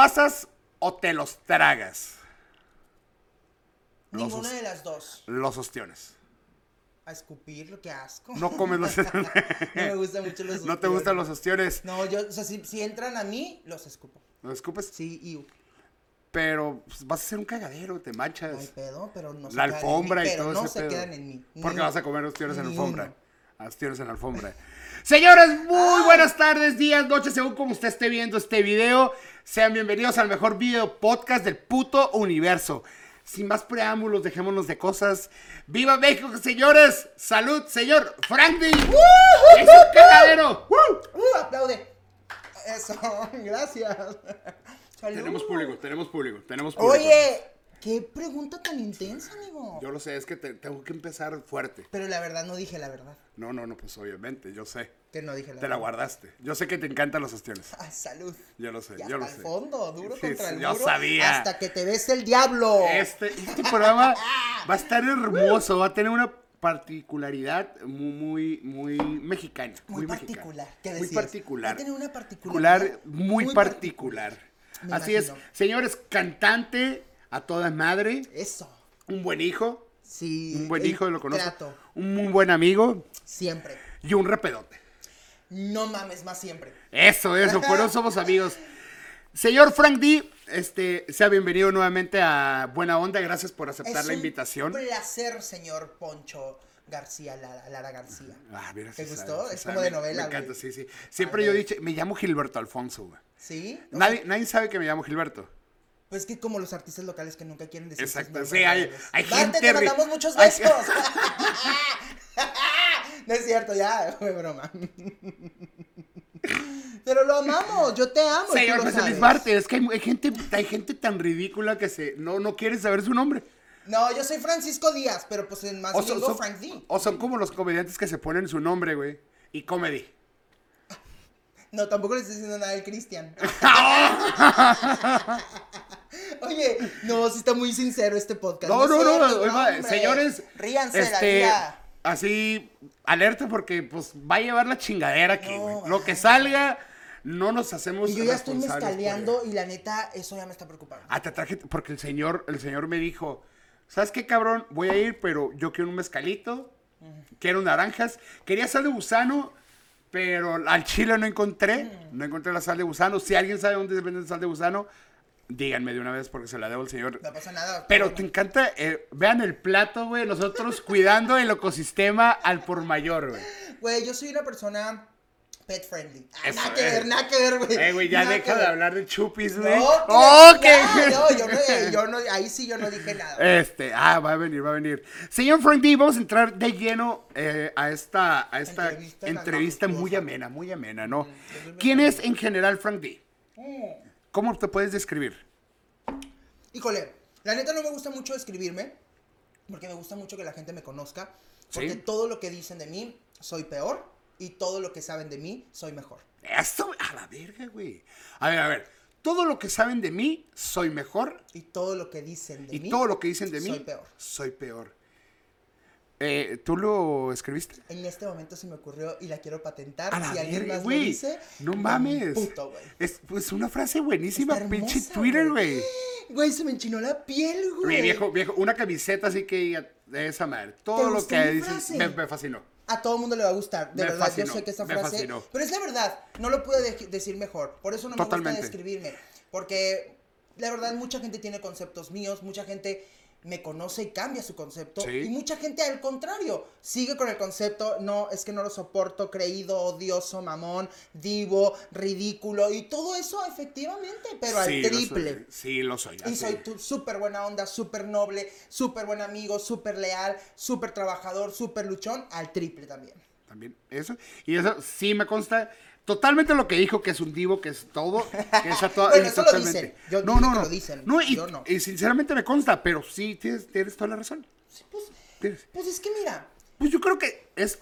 ¿Te los pasas o te los tragas? Los Ninguna de las dos. Los ostiones. A escupir, lo que asco. No comes los No me gustan mucho los No te gustan los ostiones. ostiones. No, yo, o sea, si, si entran a mí, los escupo. ¿Los escupes? Sí, y Pero pues, vas a hacer un cagadero, te no hay manchas. pedo, pero no La en alfombra mí, y pero todo no ese se pedo. quedan en mí. Porque vas a comer ostiones en alfombra. Ostiones en alfombra. Señores, muy buenas tardes, días, noches, según como usted esté viendo este video. Sean bienvenidos al mejor video podcast del puto universo. Sin más preámbulos, dejémonos de cosas. ¡Viva México, señores! ¡Salud, señor Franklin! ¡Es un cagadero! ¡Uh! ¡Aplaude! Eso, gracias. Salud. Tenemos público, tenemos público, tenemos público. Oye, qué pregunta tan intensa, amigo. Yo lo sé, es que te- tengo que empezar fuerte. Pero la verdad no dije la verdad. No, no, no, pues obviamente, yo sé. Que no dije la Te la verdad. guardaste. Yo sé que te encantan los ostiones. Ay, salud. Yo lo sé, Y yo lo hasta sé. el fondo, duro Sí, contra sí, el yo muro. sabía. Hasta que te ves el diablo. Este, este programa va a estar hermoso, va a tener una particularidad muy, muy, muy mexicana. Muy mexicana. particular. ¿Qué Muy particular. Va a tener una particularidad Particular, muy, muy particular. Así es, señores, cantante a toda madre, Eso. un buen hijo, Sí. un buen hijo, lo conozco, trato, un muy buen amigo Siempre. y un repedote. No mames más siempre. Eso, eso, por eso somos amigos. Señor Frank D, este, sea bienvenido nuevamente a Buena Onda, gracias por aceptar es la un invitación. placer, señor Poncho García, Lara, Lara García. Ah, mira, ¿Te gustó? sabe, Es como de novela, Me encanta, güey. sí, sí. Siempre yo he dicho, me llamo Gilberto Alfonso, güey. ¿Sí? Nadie, nadie sabe que me llamo Gilberto. Pues que como los artistas locales que nunca quieren decir Exacto, sí, hay- hay gente te mandamos muchos besos. no es cierto, ya, fue broma. Pero lo amamos, yo te amo. Señor José. Luis Barte, es que hay, hay gente, hay gente tan ridícula que se, no, no quiere saber su nombre. No, yo soy Francisco Díaz, pero pues en más O son- Frank D. o son como los comediantes que se ponen su nombre, güey. Y comedy. No, tampoco le estoy diciendo nada al Cristian. Oye, no, sí está muy sincero este podcast. No, no, no, oiga, señores. Ríanse la este, vida. así, alerta porque pues va a llevar la chingadera aquí, güey. Lo que salga, no nos hacemos Y yo ya estoy mezcaleando y la neta, eso ya me está preocupando. Ah, te traje, porque el señor, el señor me dijo, ¿sabes qué, cabrón? Voy a ir, pero yo quiero un mezcalito, quiero naranjas, quería sal de gusano, pero al chile no encontré, no encontré la sal de gusano. Si alguien sabe dónde se vende sal de gusano, díganme de una vez porque se la debo al señor. No pasa nada. Pero te encanta, eh, vean el plato, güey, nosotros cuidando el ecosistema al por mayor, güey. Güey, yo soy una persona pet friendly. Ah, nada que ver, nada que ver, güey. Eh, güey, ya deja de hablar de chupis, No, güey. que- ¡Oh, qué! no, yo no, yo no, ahí sí yo no dije nada. Este, ah, va a venir, va a venir. Señor Frank D, vamos a entrar de lleno eh, a esta, a esta Entrevista muy amena, muy amena, ¿no? yo ¿Quién es en general Frank D? Mm. ¿Cómo te puedes describir? Híjole, la neta no me gusta mucho escribirme, porque me gusta mucho que la gente me conozca, porque Sí. todo lo que dicen de mí soy peor y todo lo que saben de mí soy mejor. Eso, a la verga, güey. A ver, a ver. Todo lo que saben de mí, soy mejor. Y todo lo que dicen de Y mí todo lo que dicen de mí, soy peor. soy peor. Eh, ¿Tú lo escribiste? En este momento se me ocurrió y la quiero patentar. A la si alguien verga, más lo güey. dice, No me mames. emputo, güey. Es pues una frase buenísima, Está pinche Twitter, güey. Güey, se me enchinó la piel, güey. Viejo, viejo, una camiseta así que de esa madre. Todo lo gustó que mi dices frase? me, me fascinó. A todo mundo le va a gustar, de Me verdad. fascinó, yo sé que esta me frase. fascinó. Pero es la verdad, no lo pude de- decir mejor. Por eso no me Totalmente. gusta describirme. Porque la verdad, mucha gente tiene conceptos míos, mucha gente me conoce y cambia su concepto. Sí. Y mucha gente, al contrario, sigue con el concepto, no, es que no lo soporto, creído, odioso, mamón, divo, ridículo. Y todo eso, efectivamente, pero Sí, al lo triple. soy. Sí, lo soy. Y soy súper buena onda, súper noble, súper buen amigo, súper leal, súper trabajador, súper luchón, al triple también. También eso. Y eso sí me consta. Totalmente lo que dijo, que es un divo, que es todo. Que es a toda- Bueno, es eso lo dicen. Yo no, no, no. lo dicen. No, y, Yo no. y sinceramente me consta, pero sí, tienes, tienes toda la razón. Sí, pues, Tienes- pues es que mira, Pues yo creo que es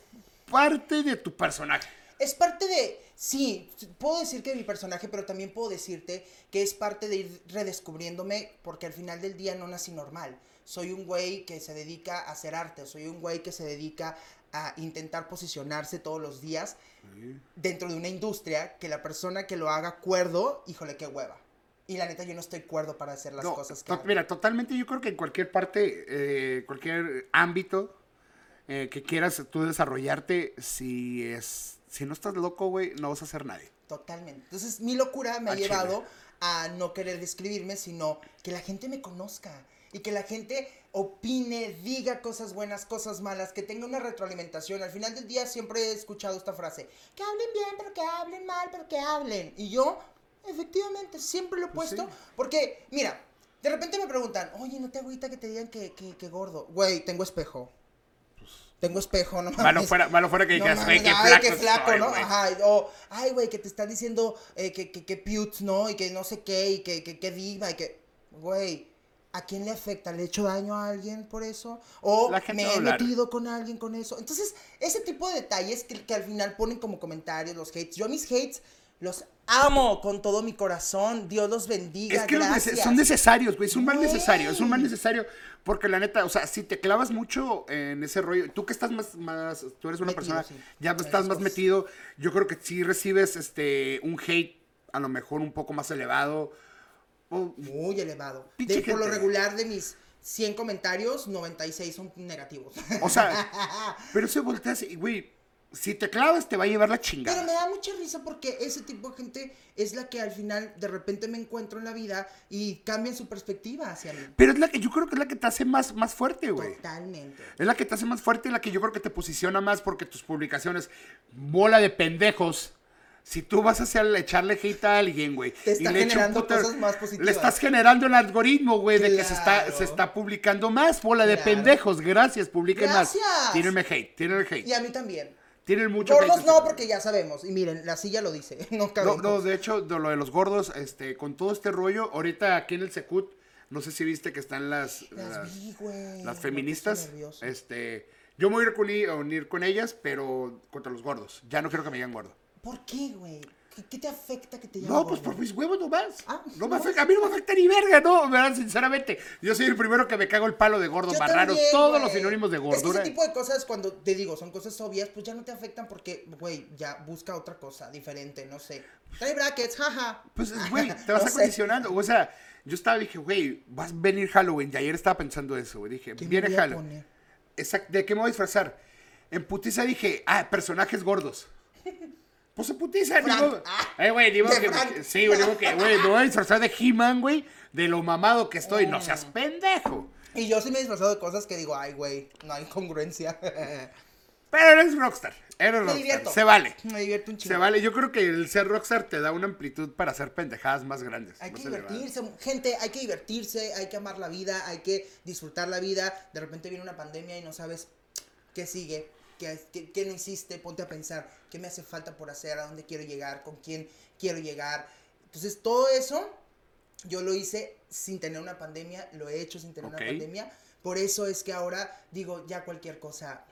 parte de tu personaje. es parte de... Sí, puedo decir que mi personaje, pero también puedo decirte que es parte de ir redescubriéndome porque al final del día no nací normal. Soy un güey que se dedica a hacer arte, soy un güey que se dedica a intentar posicionarse todos los días dentro de una industria que la persona que lo haga cuerdo, híjole, qué hueva. Y la neta, yo no estoy cuerdo para hacer las No, cosas que to- hago. mira, totalmente yo creo que en cualquier parte, eh, cualquier ámbito eh, que quieras tú desarrollarte, si es, si no estás loco, güey, no vas a ser nadie. Totalmente. Entonces, mi locura me ha llevado a no querer describirme, sino que la gente me conozca y que la gente opine, diga cosas buenas, cosas malas, que tenga una retroalimentación. Al final del día siempre he escuchado esta frase, que hablen bien, pero que hablen mal, pero que hablen. Y yo, efectivamente, siempre lo he Pues puesto, sí. porque, mira, de repente me preguntan, oye, ¿no te agüita que te digan que, que, que gordo? Güey, tengo espejo. Tengo espejo, no Malo fuera, malo fuera que dijeras, güey, qué flaco, qué flaco, estoy, ¿no? güey". Ajá, o, ay, güey, que te están diciendo eh, que, que, que putes, ¿no? Y que no sé qué, y que, que, que diva, y que, güey, ¿a quién le afecta? ¿Le he hecho daño a alguien por eso? ¿O me he hablar. metido con alguien con eso? Entonces, ese tipo de detalles que, que al final ponen como comentarios los hates. Yo mis hates los amo con todo mi corazón. Dios los bendiga, Es que los son necesarios, güey. Es un mal necesario. Es un mal necesario. Porque la neta, o sea, si te clavas mucho en ese rollo, tú que estás más, más tú eres una Metido, persona, sí, ya estás más metido, yo creo que sí recibes este un hate a lo mejor un poco más elevado. O- Muy elevado. De, por lo regular de mis 100 comentarios, 96 son negativos. O sea, pero se volteas y, güey, si te clavas te va a llevar la Pero chingada. me da mucha risa porque ese tipo de gente es la que al final de repente me encuentro en la vida y cambian su perspectiva hacia mí. Pero es la que yo creo que es la que te hace más, más fuerte, güey. Totalmente. Es la que te hace más fuerte y la que yo creo que te posiciona más porque tus publicaciones, bola de pendejos. Si tú vas a hacer, echarle hate a alguien, güey. Te está y le generando cosas más positivas. Le estás generando el algoritmo, güey, de que se está, se está publicando más. Bola de Claro. pendejos. Gracias, publiquen Gracias. más. Tírenme hate, tírenme hate. Y a mí también. Tienen mucho Gordos no, porque ya sabemos. Y miren, la silla lo dice. No. No, no, de hecho, de lo de los gordos, este, con todo este rollo, ahorita aquí en el Secut, no sé si viste que están las, Las vi, güey. las feministas. Este, yo me voy a ir con, a unir con ellas, pero contra los gordos. Ya no quiero que me digan gordo. ¿Por qué, güey? ¿Qué, qué te afecta que te llamen No, pues por mis huevos nomás. Ah, no me afecta, a mí no me afecta ni verga, no, ¿verdad? Sinceramente. Yo soy el primero que me cago el palo de gordo, Yo marrano, también, todos los sinónimos de Es que gordura. ese tipo de cosas, cuando te digo, son cosas obvias, pues ya no te afectan porque, güey, ya busca otra cosa diferente, no sé. Trae brackets, jaja. Pues, güey, te vas No sé. acondicionando. O sea, yo estaba, dije, güey, vas a venir Halloween. Y ayer estaba pensando eso, güey. Dije, ¿Qué me viene Halloween. Exacto, ¿de qué me voy a disfrazar? En putiza dije, ah, personajes gordos. Pues en putiza, ni modo. Ah, Eh, güey, ni modo que. Frank. Sí, güey, ni modo que, güey, me voy a disfrazar de He-Man, güey, de lo mamado que estoy. No seas Mm. pendejo. Y yo sí me he disfrazado de cosas que digo, ay, güey, no hay congruencia. Pero eres rockstar. Eres me rockstar. divierto. Se vale. Me divierto un chingo. Se vale. Yo creo que el ser rockstar te da una amplitud para hacer pendejadas más grandes. Hay que elevadas. divertirse, gente, hay que divertirse, hay que amar la vida, hay que disfrutar la vida. De repente viene una pandemia y no sabes qué sigue, qué, qué- qué no hiciste, ponte a pensar qué me hace falta por hacer, a dónde quiero llegar, con quién quiero llegar. Entonces, todo eso yo lo hice sin tener una pandemia, lo he hecho sin tener una pandemia. Por eso es que ahora digo, ya cualquier cosa,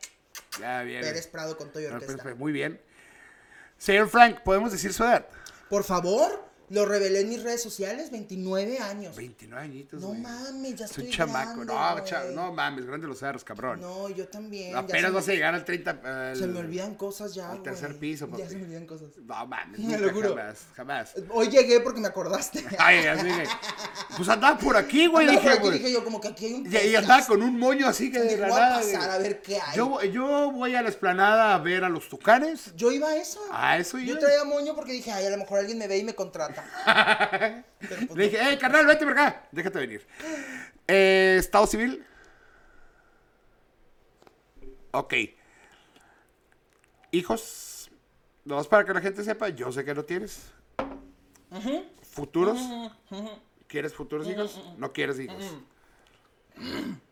Ya, bien. Pérez Prado con todo y No, orquesta. perfecto, Muy bien. Señor Frank, ¿podemos decir su edad? Por favor, lo revelé en mis redes sociales, 29 años. 29 añitos, No güey. mames, ya Es estoy un chamaco. grande, no, güey. no mames, grande los cerros, cabrón. No, yo también. ya Apenas vas a me- llegar al 30. al- Se me olvidan cosas ya, al güey. tercer piso, Ya papi. se me olvidan cosas. No mames, Te nunca, lo juro. jamás, jamás. Hoy llegué porque me acordaste. Ay, así que. Pues andaba por aquí, güey. Andaba por Dije, aquí, güey. dije yo, como que aquí hay un Y, y podcast. andaba con un moño así que de Dije, la voy a nada. pasar güey. a ver qué hay. Yo, yo voy a la esplanada a ver a los tucanes. Yo iba a eso. A eso Yo iba. traía moño porque dije, ay, a lo mejor alguien me ve y me contrata. Pero, pues, Le dije, hey, carnal, vete por acá. Déjate venir. Eh, Estado civil. Ok. Hijos. No es para que la gente sepa, yo sé que no tienes. ¿Futuros? ¿Quieres futuros hijos? No quieres hijos.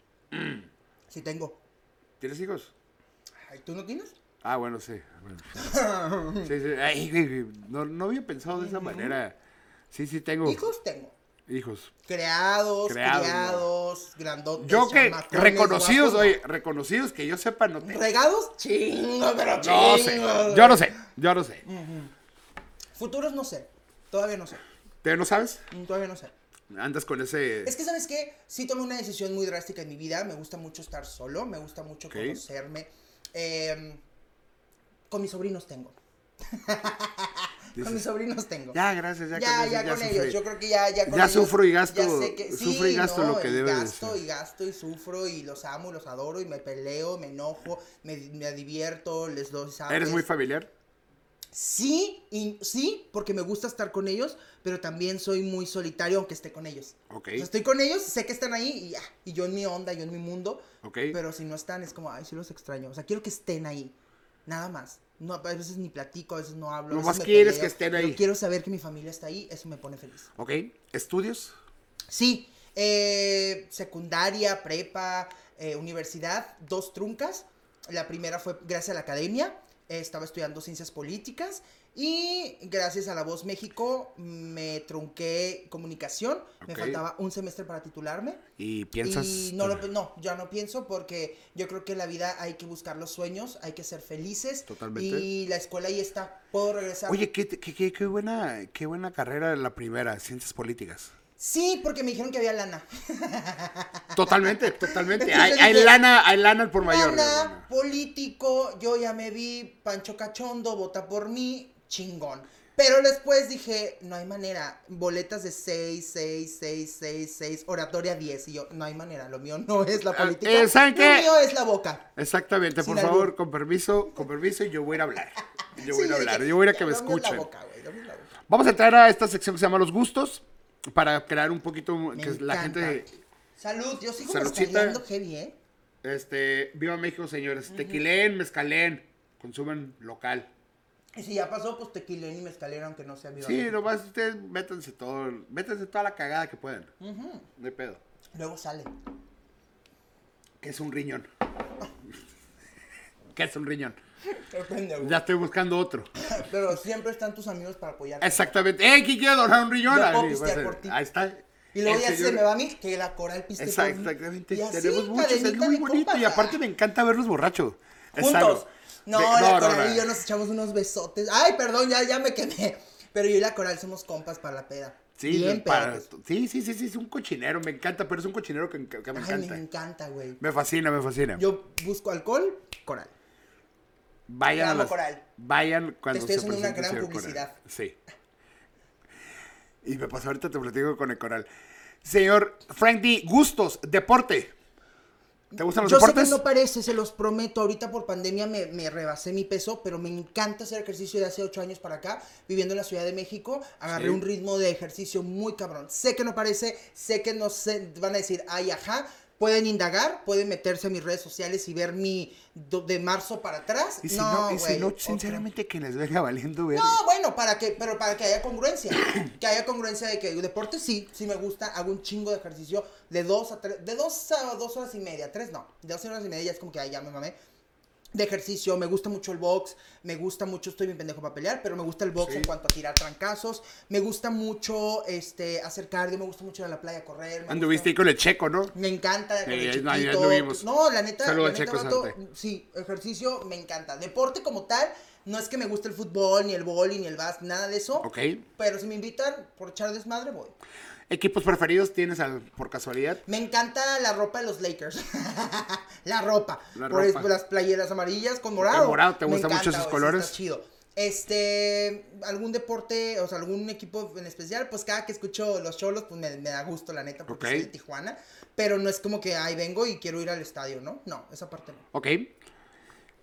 Sí tengo. ¿Tienes hijos? Ay, ¿Tú no tienes? Ah, bueno, sí. bueno. Sí, sí. Ay, no, no había pensado de esa manera. Sí, sí, tengo Hijos tengo. hijos. Creados, Creados, criados, grandotes. Yo que reconocidos, guapos, oye, reconocidos que yo sepa no tengo. ¿Regados? Chingo, pero No chingo. sé, yo no sé, yo no sé. Futuros no sé. Todavía no sé. ¿Te no sabes? Mm, Todavía no sé. Andas con ese... Es que, ¿sabes qué? Sí tomé una decisión muy drástica en mi vida. Me gusta mucho estar solo. Me gusta mucho conocerme. Em, con mis sobrinos tengo. Dices, Con mis sobrinos tengo. Ya, gracias, ya, Ya, con, eso ya con sufrí". ellos. Yo creo que ya, ya con Ya ellos, sufro y gasto- ya sé que- sufro y sí, gasto no, lo que debe de gasto ser. y gasto y sufro y los amo y los adoro y me peleo, me enojo, me, me divierto, les doy sabes. ¿Eres muy familiar? Sí, y, sí, porque me gusta estar con ellos, pero también soy muy solitario aunque esté con ellos. Ok. O sea, estoy con ellos, sé que están ahí y ya. Y yo en mi onda, yo en mi mundo. Ok. Pero si no están, es como, ay, sí los extraño. O sea, quiero que estén ahí. Nada más. No, a veces ni platico, a veces no hablo. veces me quieres peleo, que estén pero ahí. quiero saber que mi familia está ahí, eso me pone feliz. Ok. ¿Estudios? Sí, eh, secundaria, prepa, eh, universidad, dos truncas. La primera fue gracias a la academia, eh, estaba estudiando ciencias políticas y gracias a La Voz México me trunqué comunicación, me faltaba un semestre para titularme. ¿Y piensas? Y no, lo- no, ya no pienso porque yo creo que en la vida hay que buscar los sueños, hay que ser felices. Totalmente. Y la escuela ahí está, puedo regresar. Oye, qué, qué, qué- qué buena, qué buena carrera la primera, ciencias políticas. Sí, porque me dijeron que había lana. Totalmente, totalmente. Hay, lana, hay lana por mayor. Lana, político, yo ya me vi, Pancho Cachondo, vota por mí, chingón. Pero después dije, no hay manera, boletas de 6, 6, 6, 6, 6, oratoria 10. Y yo, no hay manera, lo mío no es la Ah, política, eh, lo mío es la boca. Exactamente, Sin por favor, con permiso, con permiso, y yo voy a ir a hablar. Yo voy a ir a Sí, hablar, dije, yo voy a ir a que me escuchen. boca. Vamos a entrar a esta sección que se llama Los Gustos, para crear un poquito, Me que la gente, Salud, yo sigo Saludcita. mezcaleando heavy, ¿eh? este, viva México, señores, tequilen, mezcalen, consumen local. Y si ya pasó, pues tequilén y mezcalera, aunque no sea viva. Sí, nomás ustedes métanse todo, métanse toda la cagada que puedan, Ujú. no hay pedo. Luego sale. ¿Qué es un riñón? ¿Qué es un riñón? Depende. Ya estoy buscando otro. Pero siempre están tus amigos para apoyarte. Exactamente. ¡Eh, ¿quién quiere donar un riñón? Yo puedo Ahí, por ti. Está. Y luego El ya se me va a mí que la coral piste por mí. Exactamente. Tenemos muchos. Es muy bonito. Y aparte me encanta verlos borrachos. Juntos. sano. No, la no, coral no. y yo nos echamos unos besotes. Ay, perdón, ya, ya me quemé. Pero yo y la coral somos compas para la peda. Sí, Bien para- sí, sí, sí, sí, es un cochinero, me encanta, pero es un cochinero que, que me Ay, encanta. me encanta, güey. Me fascina, me fascina. Yo busco alcohol, coral. vayan Te a las- Coral. Vayan cuando estoy se haciendo una gran Coral. publicidad. Sí. Y me pasó ahorita, te platico con el coral. Señor Frank D. Gustos, deporte. ¿Te gustan los Yo sé que no parece, se los prometo. Ahorita por pandemia me, me rebasé mi peso, pero me encanta hacer ejercicio de hace ocho años para acá, viviendo en la Ciudad de México. Agarré Sí. un ritmo de ejercicio muy cabrón. Sé que no parece, sé que no sé, van a decir, ay, ajá. Pueden indagar, pueden meterse a mis redes sociales y ver mi do- de marzo para atrás. Y si no, no, y si güey, no, otro. sinceramente que les venga valiendo ver. No, bueno, para que, pero para que haya congruencia. que haya congruencia de que deporte sí, sí me gusta, hago un chingo de ejercicio de dos a tres, de dos a dos horas y media, tres no, de dos horas y media ya es como que ay, ya me mamé. De ejercicio, me gusta mucho el box, me gusta mucho, estoy bien pendejo para pelear, pero me gusta el box Sí. en cuanto a tirar trancazos, me gusta mucho este hacer cardio, me gusta mucho ir a la playa a correr. Anduviste gusta- con el checo, ¿no? me encanta. El chiquito. anduvimos. No, la neta. Saludos la neta, Checo vato. Sí, ejercicio me encanta. Deporte como tal, no es que me guste el fútbol, ni el vóley, ni el básquet, nada de eso. Ok. Pero si me invitan por echar desmadre, voy. ¿Equipos preferidos tienes al- por casualidad? Me encanta la ropa de los Lakers. la ropa. La por ropa. es- las playeras amarillas con morado. El morado, ¿te gustan mucho esos colores? está chido. Este, algún deporte, o sea, algún equipo en especial, pues cada que escucho los cholos, pues me, me da gusto, la neta, porque Ok. soy de Tijuana. Pero no es como que, ay, vengo y quiero ir al estadio, ¿no? No, esa parte no. Ok.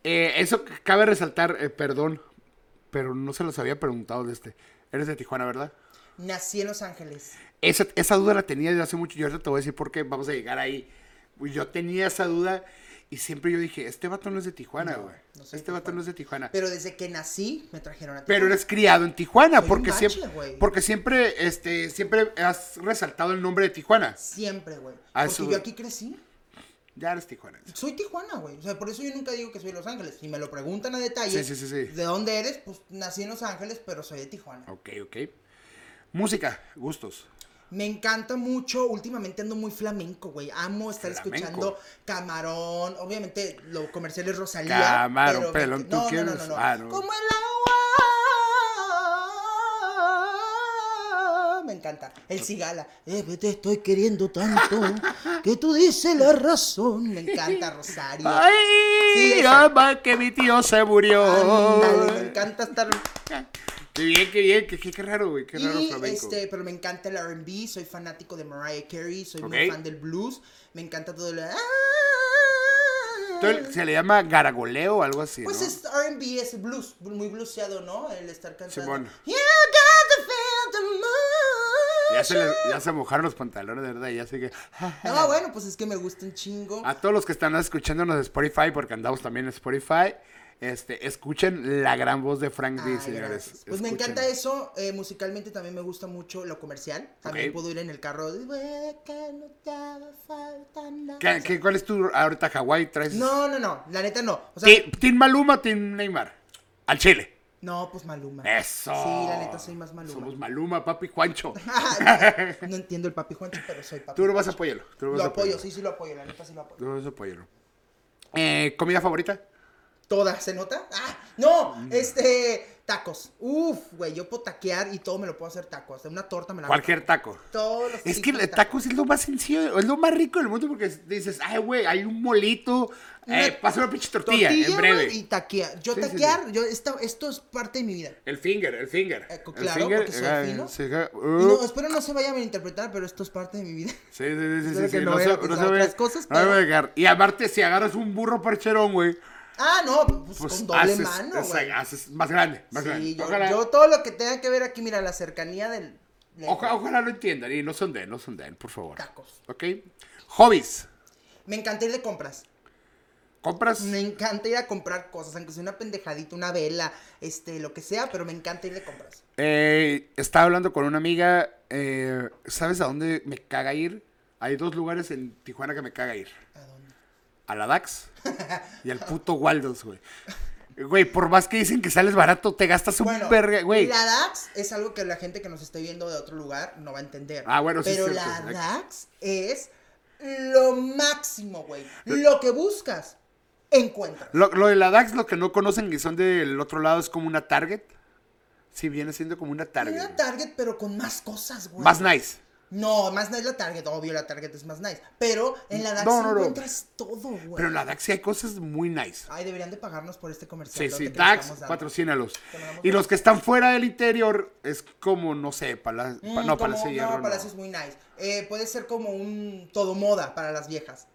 Eh, eso cabe resaltar, eh, perdón, pero no se los había preguntado de este. Eres de Tijuana, ¿verdad? Nací en Los Ángeles. Esa, esa duda la tenía desde hace mucho y ahorita te voy a decir por qué vamos a llegar ahí. Pues Yo tenía esa duda y siempre yo dije, este vato no es de Tijuana, güey. no este vato no es de Tijuana. Pero desde que nací, me trajeron a Pero Tijuana. eres criado en Tijuana, Soy porque bache, siempre, porque siempre, este, siempre has resaltado el nombre de Tijuana. Siempre, güey. Ah, Porque eso- yo aquí crecí. Ya eres Tijuana. Soy Tijuana, güey. O sea, por eso yo nunca digo que soy de Los Ángeles. Si me lo preguntan a detalle, Sí, sí, sí, sí. ¿de dónde eres? Pues nací en Los Ángeles, pero soy de Tijuana. Ok, ok. Música, gustos. Me encanta mucho, últimamente ando muy flamenco, güey. Amo estar Flamenco. escuchando Camarón. Obviamente, lo comercial es Rosalía. Camarón, pero pelón, ¿tú no, quieres? no, no, no. Ah, no. Como el agua. Me encanta. El cigala. Eh, te estoy queriendo tanto que tú dices la razón. Me encanta Rosario. ¡Ay! Sí, ama, que mi tío se murió. Ándale, me encanta estar. Qué bien, qué bien, qué, qué, qué raro, güey, qué raro Y flamenco. este, pero me encanta el R&B, soy fanático de Mariah Carey, soy muy Ok. fan del blues, me encanta todo el Entonces, se le llama garagoleo o algo así, Pues ¿no? es R&B, es blues, muy blueseado, ¿no? El estar cantando. Simón. You got the. Ya se, ya se mojaron los pantalones, de verdad, ya sé que... No, bueno, pues es que me gusta un chingo. A todos los que están escuchándonos de Spotify, porque andamos también en Spotify, este, escuchen la gran voz de Frank D, señores. gracias. Pues me encanta eso. eh, musicalmente también me gusta mucho lo comercial. También puedo ir en el carro. ¿Qué, qué- cuál es tu ahorita Hawái? ¿Traes? No, no, no. La neta no. O sea, Ti- ¿Team Maluma o Team Neymar? Al Chile. no, pues Maluma. Eso. Sí, la neta soy más Maluma. Somos Maluma, papi Juancho. no entiendo el papi Juancho, pero soy papi. Tú lo vas a apoyarlo. Tú lo vas Lo a apoyo, sí, sí lo apoyo. La neta sí lo apoyo. Tú lo vas a apoyarlo. Eh, ¿Comida favorita? Toda, ¿se nota? ¡Ah! ¡No! Este. Tacos. Uf, güey, yo puedo taquear y todo me lo puedo hacer tacos. De una torta me la hago Cualquier taco. Todos los Es que el tacos es lo más sencillo, es lo más rico del mundo porque dices, ay, güey, hay un molito, eh, pasa una pinche tortilla, en breve. y taquear. Yo Sí, sí, taquear, yo esta, esto es parte de mi vida. El finger, el finger. Eh, El claro, porque soy eh, fino. ja, Y uh, no, espero no se vaya a malinterpretar, pero esto es parte de mi vida. sí, sí, sí, sí, no no, se, no se ve- cosas, se pero-. Y aparte, si agarras un burro parcherón, güey, Ah, no, pues, pues con doble haces, mano, o sea, güey. haces más grande, más grande. Yo, Ojalá, yo todo lo que tenga que ver aquí, mira, la cercanía del... del- oja- ojalá lo entiendan y no son de, no son de, por favor. Tacos. ¿Ok? Hobbies. Me encanta ir de compras. ¿Compras? Me encanta ir a comprar cosas, aunque sea una pendejadita, una vela, este, lo que sea, pero me encanta ir de compras. Eh, estaba hablando con una amiga. eh, ¿Sabes a dónde me caga ir? Hay dos lugares en Tijuana que me caga ir. ¿A dónde? A la DAX y al puto Waldos, güey. Güey, por más que dicen que sales barato, te gastas un Bueno, verga, güey. la DAX es algo que la gente que nos esté viendo de otro lugar no va a entender. Ah, bueno, sí Pero cierto. la DAX es lo máximo, güey. Lo que buscas, encuentras. Lo, lo de la DAX, lo que no conocen y son del otro lado, es como una Target. Sí, viene siendo como una Target. Una. Target, pero con más cosas, güey. Más nice. No, más nice la Target, obvio, la Target es más nice. Pero en la DAX No, no, no. encuentras todo, güey. Pero en la DAX sí hay cosas muy nice. Ay, deberían de pagarnos por este comercial. Sí, sí, DAX, patrocínalos. Y los que están fuera del interior es como, no sé, pala, Mm, no, Palacio de Hierro. No, no. Palacio es muy nice. Eh, puede ser como un todo moda para las viejas.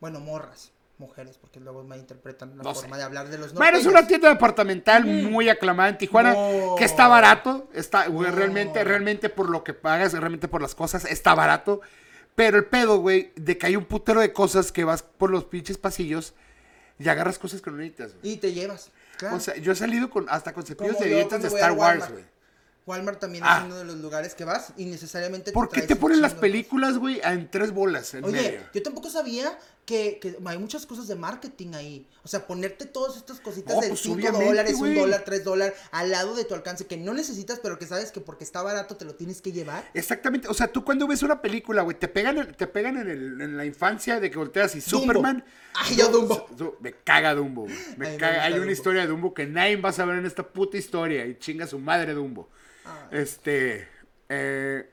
Bueno, morras, mujeres, porque luego me interpretan la No forma sé. de hablar de los Bueno, es norteños. una tienda departamental muy aclamada en Tijuana, No. que está barato, está, güey, No. realmente, realmente por lo que pagas, realmente por las cosas, está barato. Pero el pedo, güey, de que hay un putero de cosas que vas por los pinches pasillos y agarras cosas que no necesitas, güey. Y te llevas. Claro. O sea, yo he salido con hasta con cepillos Como de yo dientes de Star Wars, Walmart. güey. Walmart también Ah. es uno de los lugares que vas y necesariamente ¿Por qué te un ponen las películas, güey, en tres bolas en. Oye, medio? yo tampoco sabía que, que hay muchas cosas de marketing ahí. O sea, ponerte todas estas cositas No, de pues, 5 obviamente, dólares, un dólar, 3 dólares, al lado de tu alcance, que no necesitas, pero que sabes que porque está barato te lo tienes que llevar. Exactamente, o sea, tú cuando ves una película, güey, te pegan, te pegan en, el- en la infancia de que volteas y Dumbo. Superman. Ay, yo Dumbo. Du- Me caga Dumbo, güey. Me Ay, caga. Hay una Dumbo. historia de Dumbo que nadie va a saber en esta puta historia y chinga su madre Dumbo. Ay. Este, eh,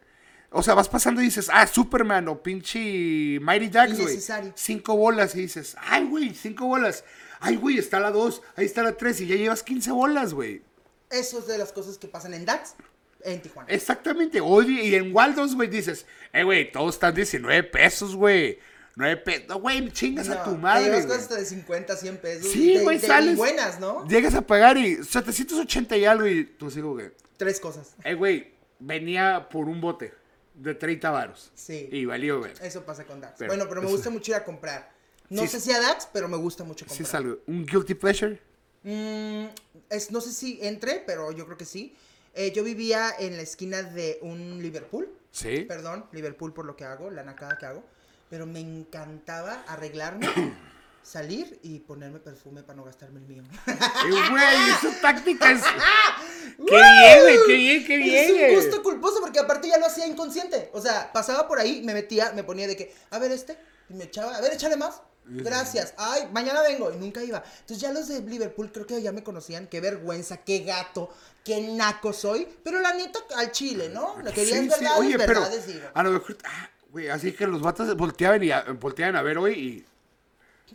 o sea, vas pasando y dices, ah, Superman o pinche Mighty Ducks, güey. Cinco bolas y dices, ay, güey, cinco bolas. Ay, güey, está la dos, ahí está la tres y ya llevas 15 bolas, güey. Eso es de las cosas que pasan en DAX, en Tijuana. Exactamente. Oye, y en Waldos, güey, dices, eh, güey, todos están 19 pesos, güey. 9 pesos. No, güey, chingas a tu te madre. güey. cosas hasta de 50, 100 pesos. Sí, güey, sales. buenas, ¿no? Llegas a pagar y 780 y algo y tú sigo, güey. Tres cosas. Eh, güey, venía por un bote de 30 varos. Sí. Y valió, güey. Eso pasa con DAX. Pero- bueno, pero me eso- gusta mucho ir a comprar. No Sí, sé sí. si a DAX, pero me gusta mucho Sí, comprar. es algo. ¿Un guilty pleasure? Mm, es, no sé si entre, pero yo creo que sí. Eh, yo vivía en la esquina de un Liverpool. Sí. Perdón, Liverpool por lo que hago, la nacada que hago. Pero me encantaba arreglarme, salir y ponerme perfume para no gastarme el mío. Güey, esa táctica es. ¡Qué bien, güey! ¡Qué bien, qué bien! Es un gusto culposo porque aparte ya lo hacía inconsciente. O sea, pasaba por ahí, me metía, me ponía de que, a ver este, y me echaba, a ver, échale más. Gracias. Ay, mañana vengo. Y nunca iba. Entonces ya los de Liverpool creo que ya me conocían. Qué vergüenza, qué gato, qué naco soy. Pero la neta, al chile, ¿no? Lo querías Sí, sí. verdades, Oye, pero verdades, digo. a lo mejor, ah, güey, así que los vatos volteaban y a- volteaban a ver hoy y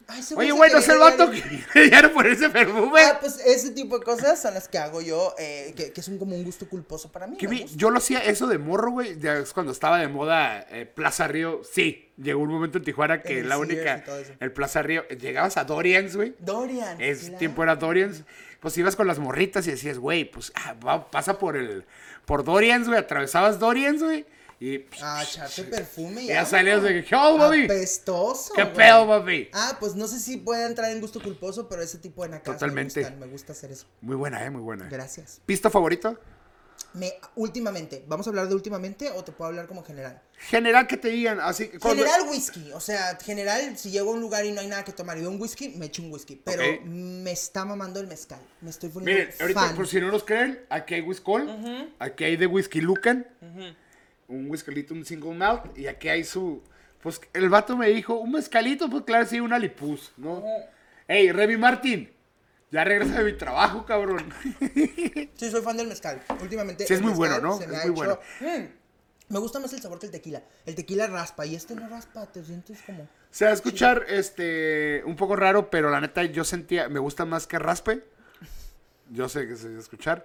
Ay, Oye, se güey, no es el vato que ya por ese perfume. Ah, pues ese tipo de cosas son las que hago yo, eh, que, que son como un gusto culposo para mí. Yo lo hacía eso de morro, güey. Ya es cuando estaba de moda eh, Plaza Río. Sí, llegó un momento en Tijuana que el la única. El Plaza Río. Llegabas a Dorians, güey. Dorian. Ese claro. tiempo era Dorians. Pues ibas con las morritas y decías, güey, pues ah, va- pasa por el. Por Dorians, güey. Atravesabas Dorians, güey. Y pues, Ah, echarte perfume y ya salías de ¿qué onda, papi? Apestoso. ¿Qué güey. pedo, papi? Ah, pues no sé si puede entrar en gusto culposo, pero ese tipo de nacas Totalmente. me gustan, me gusta hacer eso. Muy buena, eh, muy buena. Gracias. ¿Pista favorito? Me, últimamente, ¿vamos a hablar de últimamente o te puedo hablar como general? General que te digan, así. cuando- General whisky, o sea, general, si llego a un lugar y no hay nada que tomar y veo un whisky, me echo un whisky. Pero me está mamando el mezcal. Me estoy poniendo Miren, ahorita, fan. por si no nos creen, aquí hay Whiskol, aquí hay de Whisky Lucan, un whiskalito, un single malt, y aquí hay su. Pues el vato me dijo, un mezcalito, pues claro, sí, una lipus, ¿no? Ey, Remy Martin, ya regresa de mi trabajo, cabrón. Sí, soy fan del mezcal. Últimamente. Sí, es muy bueno, ¿no? Es muy bueno. Mm, me gusta más el sabor que el tequila. El tequila raspa y este no raspa, te sientes como. Se va a escuchar este un poco raro, pero la neta yo sentía, me gusta más que raspe. Yo sé que se va a escuchar.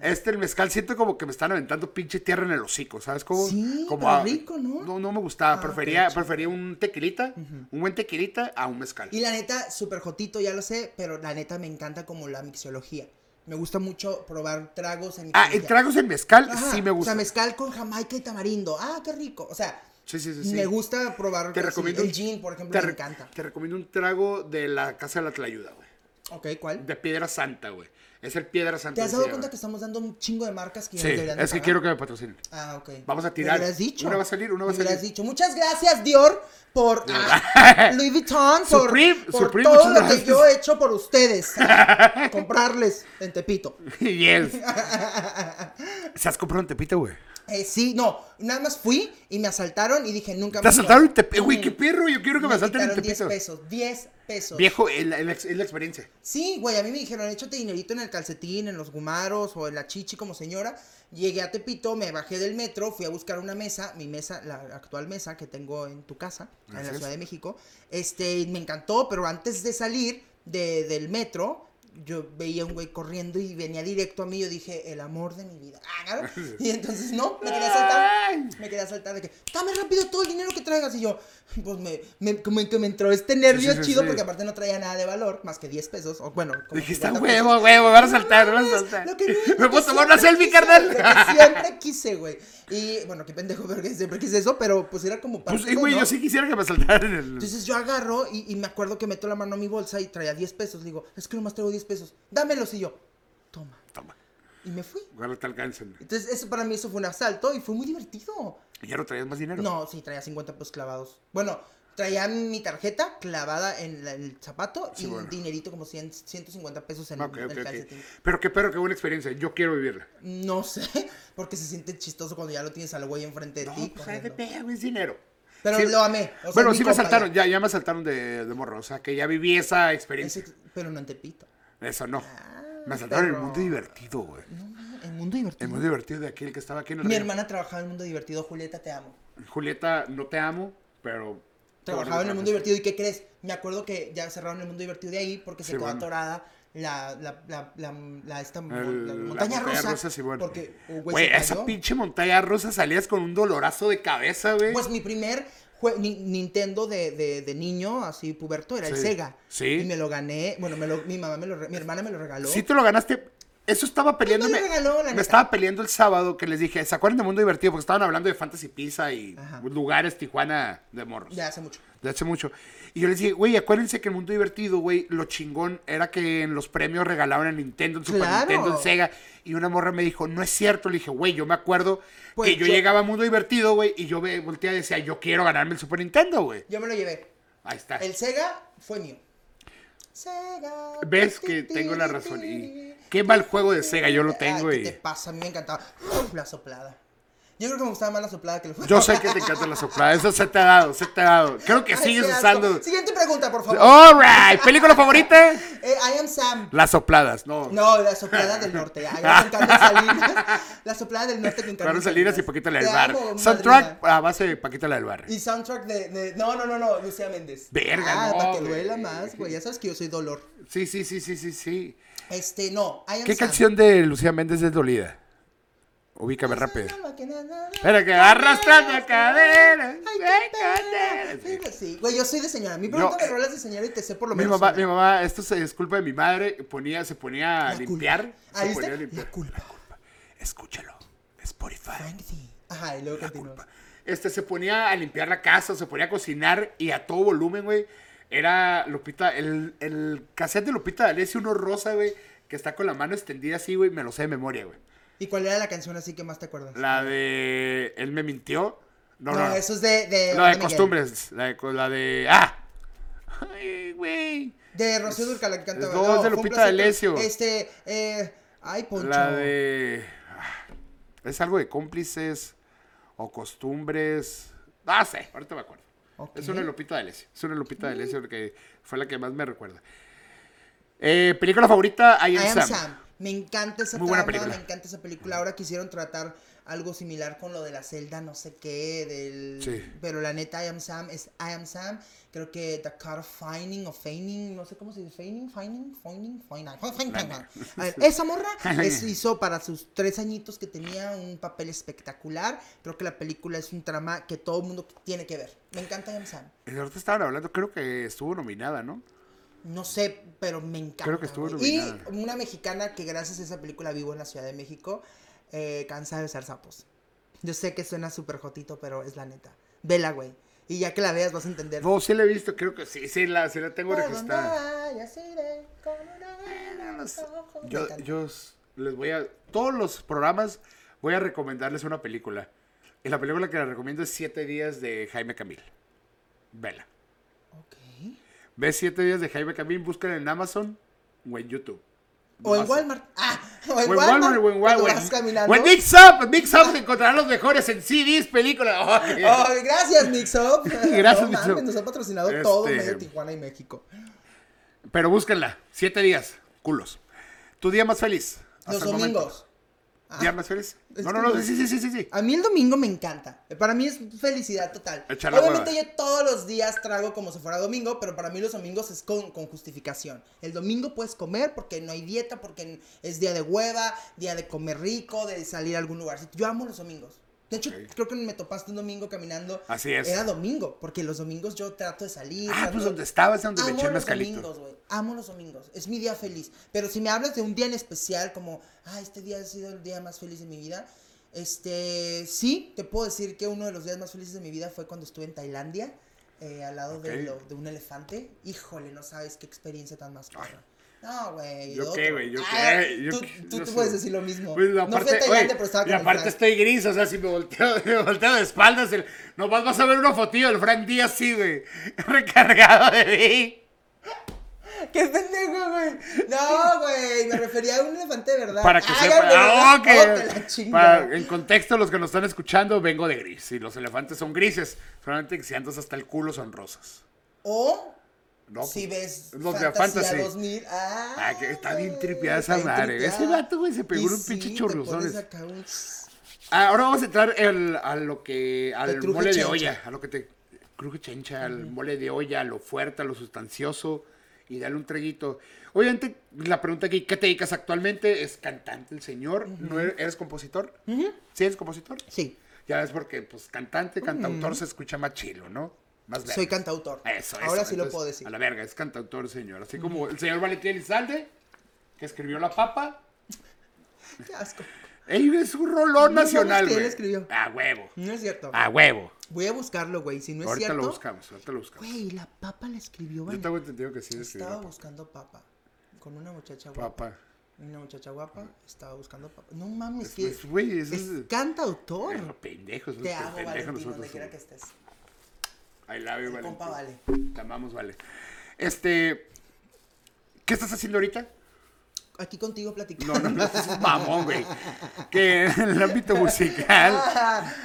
Este, el mezcal, siento como que me están aventando pinche tierra en el hocico, ¿sabes? Como, Sí, como pero a- rico, ¿no? No, no me gustaba. Ah, prefería, prefería un tequilita, un buen tequilita a un mezcal. Y la neta, súper jotito, ya lo sé, pero la neta me encanta como la mixología. Me gusta mucho probar tragos en Ah, el tragos en mezcal Ajá, sí me O gusta. sea, mezcal con jamaica y tamarindo. Ah, qué rico. O sea, Sí, sí, sí, me gusta probar Te recomiendo el gin, por ejemplo, te me encanta. Te recomiendo un trago de la Casa de la Tlayuda, güey. Ok, ¿cuál? De Piedra Santa, güey. Es el Piedra Santa. ¿Te has dado cuenta que estamos dando un chingo de marcas que Sí, nos deberían de es que pagar? quiero que me patrocinen. Ah, ok. Vamos a tirar. Me hubieras dicho. Una va a salir, una va a Me salir. dicho. Muchas gracias, Dior, por ah, Louis Vuitton, por, Supreme, por Supreme, todo lo que yo he hecho por ustedes. comprarles en Tepito. yes. ¿Se has comprado un tepito, güey? Eh, sí, no, nada más fui y me asaltaron y dije nunca ¿Te más. asaltaron en Tepito? Güey, qué perro. Yo quiero que me, asalten en quitaron 10 Tepito. pesos, 10 pesos. Viejo, es la, es la experiencia. Sí, güey, a mí me dijeron, échate dinerito en el calcetín, en los gumaros o en la chichi como señora. Llegué a Tepito, me bajé del metro, fui a buscar una mesa, mi mesa, la actual mesa que tengo en tu casa, en la. Ciudad de México. Este, me encantó, pero antes de salir de- del metro, yo veía un güey corriendo y venía directo a mí, yo dije, el amor de mi vida. Ah. Y entonces, no, me quería saltar. Me quería saltar de que, dame rápido todo el dinero que traigas. Y yo, pues me, me, como que me entró este nervio Sí, sí, chido sí. porque aparte no traía nada de valor, más que 10 pesos. O bueno, como Dijiste, 50 huevo, huevo, van a saltar, van a saltar. Lo que- ¿Me puedo tomar una selfie, carnal? Lo que siempre quise, güey. Y bueno, qué pendejo, pero que siempre quise eso, pero pues era como Pues, parte sí, de, güey, ¿no? yo sí quisiera que me asaltaran en el... Entonces yo agarro y, y me acuerdo que meto la mano a mi bolsa y traía 10 pesos. Le digo, es que nomás traigo 10 pesos. Dámelos y yo, toma. Toma, Y me fui. ojalá te alcancen. Entonces eso para mí eso fue un asalto y fue muy divertido. ¿Y ya no traías más dinero? No, sí, traía 50 pesos clavados. Bueno, traía mi tarjeta clavada en la- el zapato Sí, y bueno. dinerito como 100, 150 pesos en el ok, ok. calcetín. Pero qué perro, qué buena experiencia. Yo quiero vivirla. No sé, porque se siente chistoso cuando ya lo tienes al güey enfrente de ti. pues, de pedo, es dinero. Pero Sí. lo amé. o sea, bueno, sí me compa, saltaron, ya, ya me saltaron de, de morro. O sea, que ya viví esa Es experiencia. ex- pero no en Tepito. Eso no. me saltaron en el mundo divertido, güey. No, el mundo divertido. El mundo divertido de aquel que estaba aquí en el Mi río. hermana trabajaba en el mundo divertido. Julieta, te amo. Julieta, no te amo, pero... Trabajaba en el mundo divertido. ¿Y qué crees? Me acuerdo que ya cerraron el mundo divertido de ahí porque se Sí, quedó bueno. atorada la, la, la, la, la- esta El- la la montaña rosa. sí, bueno. Porque, un güey, esa pinche montaña rusa salías con un dolorazo de cabeza, güey. Pues mi primer Nintendo de, de, de niño, así puberto, era el. Sega. Sí. Y me lo gané. Bueno, me lo, mi mamá me lo, mi hermana me lo regaló. Sí te lo ganaste. Eso estaba peleándome. lo regaló, la me estaba peleando el sábado que les dije, ¿se acuerdan de Mundo Divertido? Porque estaban hablando de Fantasy Pizza y Ajá. lugares Tijuana de morros. Ya hace mucho. De hace mucho. Y yo les dije, güey, acuérdense que el Mundo Divertido, güey, lo chingón era que en los premios regalaban el Nintendo, el Super Claro. Nintendo, el Sega. Y una morra me dijo, no es cierto. Le dije, güey, yo me acuerdo Pues que yo, yo- llegaba a Mundo Divertido, güey, y yo ve, volteaba y decía, yo quiero ganarme el Super Nintendo, güey. Yo me lo llevé. Ahí está. El Sega fue mío. Sega. Ves que tengo la razón. Y qué mal juego de Sega, yo lo Ay, tengo ¿qué y... te pasa? A mí me encantaba. La soplada. Yo creo que me gustaba más la soplada que el Yo sé que te encanta la soplada. Eso se te ha dado, se te ha dado. Creo que Ay, sigues usando. Siguiente pregunta, por favor. Alright. ¿Película favorita? Eh, I am Sam. Las sopladas, no. No, la soplada del norte. Ay, me encanta Salinas. La soplada del norte que encanta. Carlos Salinas y Paquita la del bar. Soundtrack madrina. a base de Paquita la del bar. Y soundtrack de, de- No, no, no, no, Lucía Méndez. Verga, ah, no, para que duela más, güey. Ya sabes que yo soy dolor. Sí, sí, sí, sí, sí, sí. Este, no. I am ¿Qué Sam. canción de Lucía Méndez es dolida? Ubícame rápido. Espera que arrastrando cadera. Ay, qué pena. Sí, güey, yo soy de señora. Mi pregunta me rolas de señora y te sé por lo Mi menos. mamá, mi mamá, esto se es culpa de mi madre, ponía, se ponía a limpiar. culpa. Se Ahí ponía está. a limpiar. La culpa. Escúchalo. Spotify. Ajá, y luego continúa. Este, se ponía a limpiar la casa, se ponía a cocinar y a todo volumen, güey. Era Lupita, el, el cassette de Lupita D'Alessio, uno rosa, güey, que está con la mano extendida así, güey, me lo sé de memoria, güey. ¿Y cuál era la canción así que más te acuerdas? La de Él me mintió. No, no, no, eso es de. de La de costumbres. La de, la de. ¡Ah! Ay, güey. De Rocío Durcal, la que canta. No, es de Lupita D'Alessio. Este, eh. Ay, Poncho. La de. ah, Es algo de cómplices o costumbres. No sé, ahorita me acuerdo. Ok. Es una Lupita D'Alessio. Es una Lupita D'Alessio porque fue la que más me recuerda. Eh, película favorita, I I Am Am Sam. Sam. Me encanta esa Muy buena trama, película. me encanta esa película. Ahora quisieron tratar algo similar con lo de la celda, no sé qué, del... Sí. Pero la neta, I Am Sam es I Am Sam. Creo que The Car Finding o Feigning, no sé cómo se dice, Feigning, Finding, Finding, Finding, Finding. A ver, esa morra es- hizo para sus tres añitos que tenía un papel espectacular. Creo que la película es un trama que todo el mundo tiene que ver. Me encanta I Am Sam. Eh, Ahorita estaban hablando, creo que estuvo nominada, ¿no? No sé, pero me encanta. Creo que estuvo. Y una mexicana que gracias a esa película vivo en la Ciudad de México, eh, cansa de besar sapos. Yo sé que suena súper jotito, pero es la neta. Vela, güey. Y ya que la veas vas a entender. No, sí la he visto, creo que sí, sí la, sí la tengo registrada. Yo, yo les voy a. Todos los programas voy a recomendarles una película. Y la película que les recomiendo es Siete Días de Jaime Camil. Vela. Ve Siete Días de Jaime Camil, búscala en Amazon o en YouTube. O en Walmart. Ah, o O en en Walmart. Walmart, o en Walmart. O en Mix Up. En Mix Up encontrarán los mejores en CDs, películas. Oh, gracias, Mix Up. Gracias, no, Mix Up. Nos ha patrocinado todo Este- medio Tijuana y México. Pero búsquenla. Siete días. Culos. Tu día más feliz. hasta Los domingos. ¿Día más feliz? No, no, no. Sí, sí, sí, sí, sí. A mí el domingo me encanta. Para mí es felicidad total. Obviamente yo todos los días trago como si fuera domingo, pero para mí los domingos es con, con justificación. El domingo puedes comer porque no hay dieta, porque es día de hueva, día de comer rico, de salir a algún lugar. Yo amo los domingos. De hecho, creo que me topaste un domingo caminando. Así es. Era domingo, porque los domingos yo trato de salir. Ah, pues de- donde estabas, donde me eché los domingos, güey. Amo los domingos. Es mi día feliz. Pero si me hablas de un día en especial, como, ah, este día ha sido el día más feliz de mi vida. Este, sí, te puedo decir que uno de los días más felices de mi vida fue cuando estuve en Tailandia, eh, al lado de, Ok. lo- de un elefante. Híjole, no sabes qué experiencia tan más perra. No, güey. ¿Yo qué, güey? ¿Yo Ah, qué? Yo Tú, tú puedes decir lo mismo. Pues, no fui a aparte, Tailandia, oye, pero estaba y aparte estoy gris, o sea, si me volteo, me volteo de espaldas, el, nomás vas a ver una fotillo del Frank Díaz, sí, güey, recargado de mí. ¡Qué pendejo, güey! No, güey, me refería a un elefante de verdad. Para que Ah, sepan, ah, ¿verdad? Te ok. la chinga. Para- en contexto, los que nos están escuchando, vengo de gris, y los elefantes son grises, solamente que si andas hasta el culo son rosas. O No, si ves los de Fantasy. 2000. Ah, Ah, que está bien güey, tripeada esa madre. Ese vato, güey, se pegó Y un sí, pinche acá un- Ah, ahora vamos a entrar el- a lo que al mole de olla, a lo que te cruje chencha, al mole de olla, a lo fuerte, a lo sustancioso y darle un traguito. Obviamente, la pregunta aquí, ¿qué te dedicas actualmente? ¿Es cantante el señor? ¿No eres, eres compositor? ¿Sí eres compositor? Sí, Ya ves porque, pues, cantante, cantautor se escucha más chilo, ¿no? Más soy cantautor. Eso, eso. Ahora sí lo Entonces, puedo decir. A la verga, es cantautor, señor. Así como el señor Valentín Elizalde, que escribió La Papa. Qué asco. Ey, es un rolón No nacional, él güey. escribió. A huevo. No es cierto. A huevo. Voy a buscarlo, güey. Si no es ahorita cierto. lo buscamos, ahorita lo buscamos. Güey, la papa la escribió. Yo Van- tengo entendido que sí Estaba escribió buscando papa. Con una muchacha guapa. Papa. Una muchacha guapa. Estaba buscando papa. No mames, Es- que. es- güey, es es- cantautor. Pero pendejos, Te amo, pendejos Valentín, donde quiera que estés. I love you, compa vale. Te amamos, vale. Este, ¿qué estás haciendo ahorita? aquí contigo platicando. No, no, no, es mamón, güey. Que en el ámbito musical.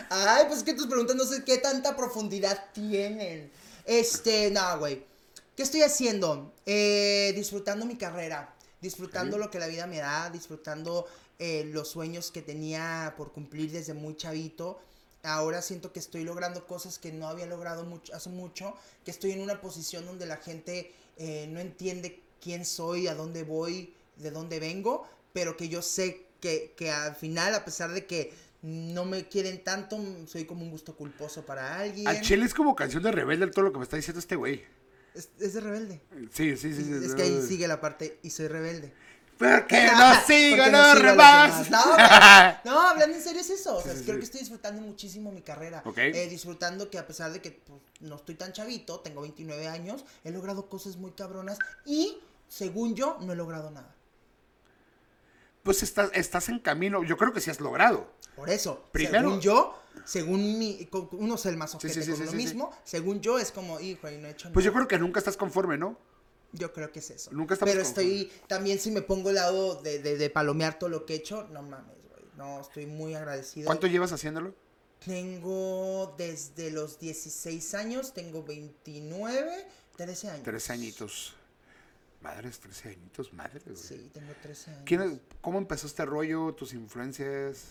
Ay, pues es que tus preguntas no sé qué tanta profundidad tienen. Este, no, güey. ¿Qué estoy haciendo? Eh, disfrutando mi carrera, disfrutando lo que la vida me da, disfrutando eh, los sueños que tenía por cumplir desde muy chavito. Ahora siento que estoy logrando cosas que no había logrado mucho, hace mucho, que estoy en una posición donde la gente eh, no entiende quién soy, a dónde voy, de dónde vengo, pero que yo sé que, que al final, a pesar de que no me quieren tanto, soy como un gusto culposo para alguien. Al chile es como canción de rebelde todo lo que me está diciendo este güey. Es, es de rebelde. Sí, sí, sí. sí Es que ahí sigue la parte y soy rebelde. Porque no sigo Porque los sigo. No, no, hablando en serio es eso. O sea, Sí, sí, creo sí. que estoy disfrutando muchísimo mi carrera. Eh, disfrutando que a pesar de que pues, no estoy tan chavito, tengo 29 años, he logrado cosas muy cabronas y, según yo, no he logrado nada. Pues estás, estás en camino. Yo creo que sí has logrado. Por eso, Primero- según yo, según mi, uno es el más ojete sí, sí, con sí. mismo, según yo es como, hijo, y no he hecho Pues yo nada. creo que nunca estás conforme, ¿no? Yo creo que es eso. Nunca estamos Pero estoy, también si me pongo al lado de, de, de palomear todo lo que he hecho, no mames, güey. No, estoy muy agradecido. ¿Cuánto llevas haciéndolo? Tengo desde los 16 años, tengo 29, 13 años. 13 añitos. Madres, 13 añitos, madre. güey. Sí, tengo 13 años. ¿Quién es- ¿Cómo empezó este rollo? ¿Tus influencias?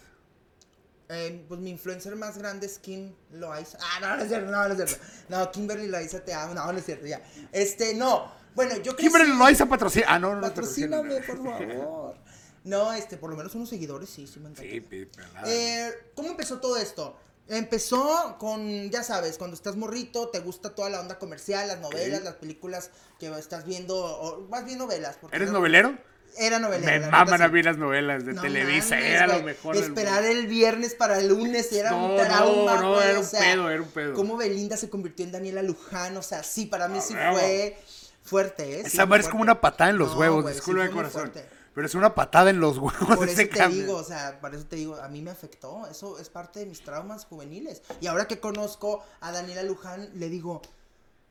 Eh, pues mi influencer más grande es Kim Loaiza. Ah, no, no es cierto, no, no es cierto. No, Kimberly Loaiza te amo. No, no es cierto, ya. Este, no. Bueno, yo crecí... Kimberly Loaiza patrocina. Ah, no, no, no Patrocíname, por favor. No, este, por lo menos unos seguidores, sí, sí me encanta. Sí. Eh, ¿Cómo empezó todo esto? Empezó con, ya sabes, cuando estás morrito, te gusta toda la onda comercial, las novelas, las películas que estás viendo, o más bien novelas. porque ¿Eres no- novelero? Era novelera. Me maman a mí las novelas de No Televisa. era lo mejor. Esperar el viernes para el lunes era No, un no, trauma. no, güey, era o un sea, pedo, era un pedo. Cómo Belinda se convirtió en Daniela Luján, o sea, sí, para mí A sí fue fuerte, ¿eh? Sí, Esa madre es como una patada en los No, huevos, güey, sí de corazón. Pero es una patada en los huevos Por ese eso te cambio. digo, o sea, por eso te digo, a mí me afectó, eso es parte de mis traumas juveniles. Y ahora que conozco a Daniela Luján, le digo,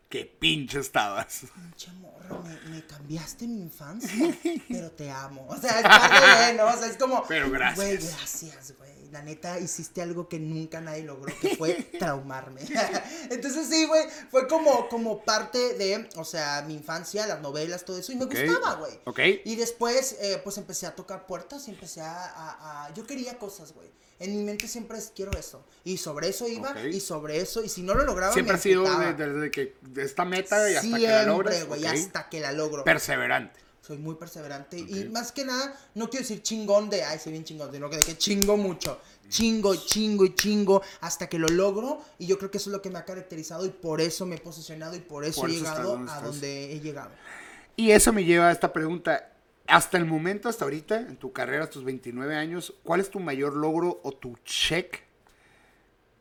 Qué pinche estabas. pinche morra, me, me cambiaste mi infancia, pero te amo. O sea, es parte de, ¿no? O sea, es como, Pero gracias. Güey, gracias, güey. La neta, hiciste algo que nunca nadie logró, que fue traumarme. Entonces sí, güey, fue como, como parte de, o sea, mi infancia, las novelas, todo eso, y me gustaba, güey. Ok. Y después, eh, pues empecé a tocar puertas y empecé a, a- a- Yo quería cosas, güey. En mi mente siempre es, quiero eso. Y sobre eso iba, y sobre eso, y si no lo lograba, Siempre me ha sido desde que de esta meta y hasta que la logres. Siempre, güey, ok. hasta que la logro. Perseverante. Soy muy perseverante. Y más que nada, no quiero decir chingón de, ay, soy bien chingón, sino que de que chingo mucho. Chingo, chingo y chingo hasta que lo logro. Y yo creo que eso es lo que me ha caracterizado y por eso me he posicionado y por eso Por he eso estás llegado a donde he llegado. Y eso me lleva a esta pregunta. Hasta el momento, hasta ahorita, en tu carrera, tus 29 años, ¿cuál es tu mayor logro o tu check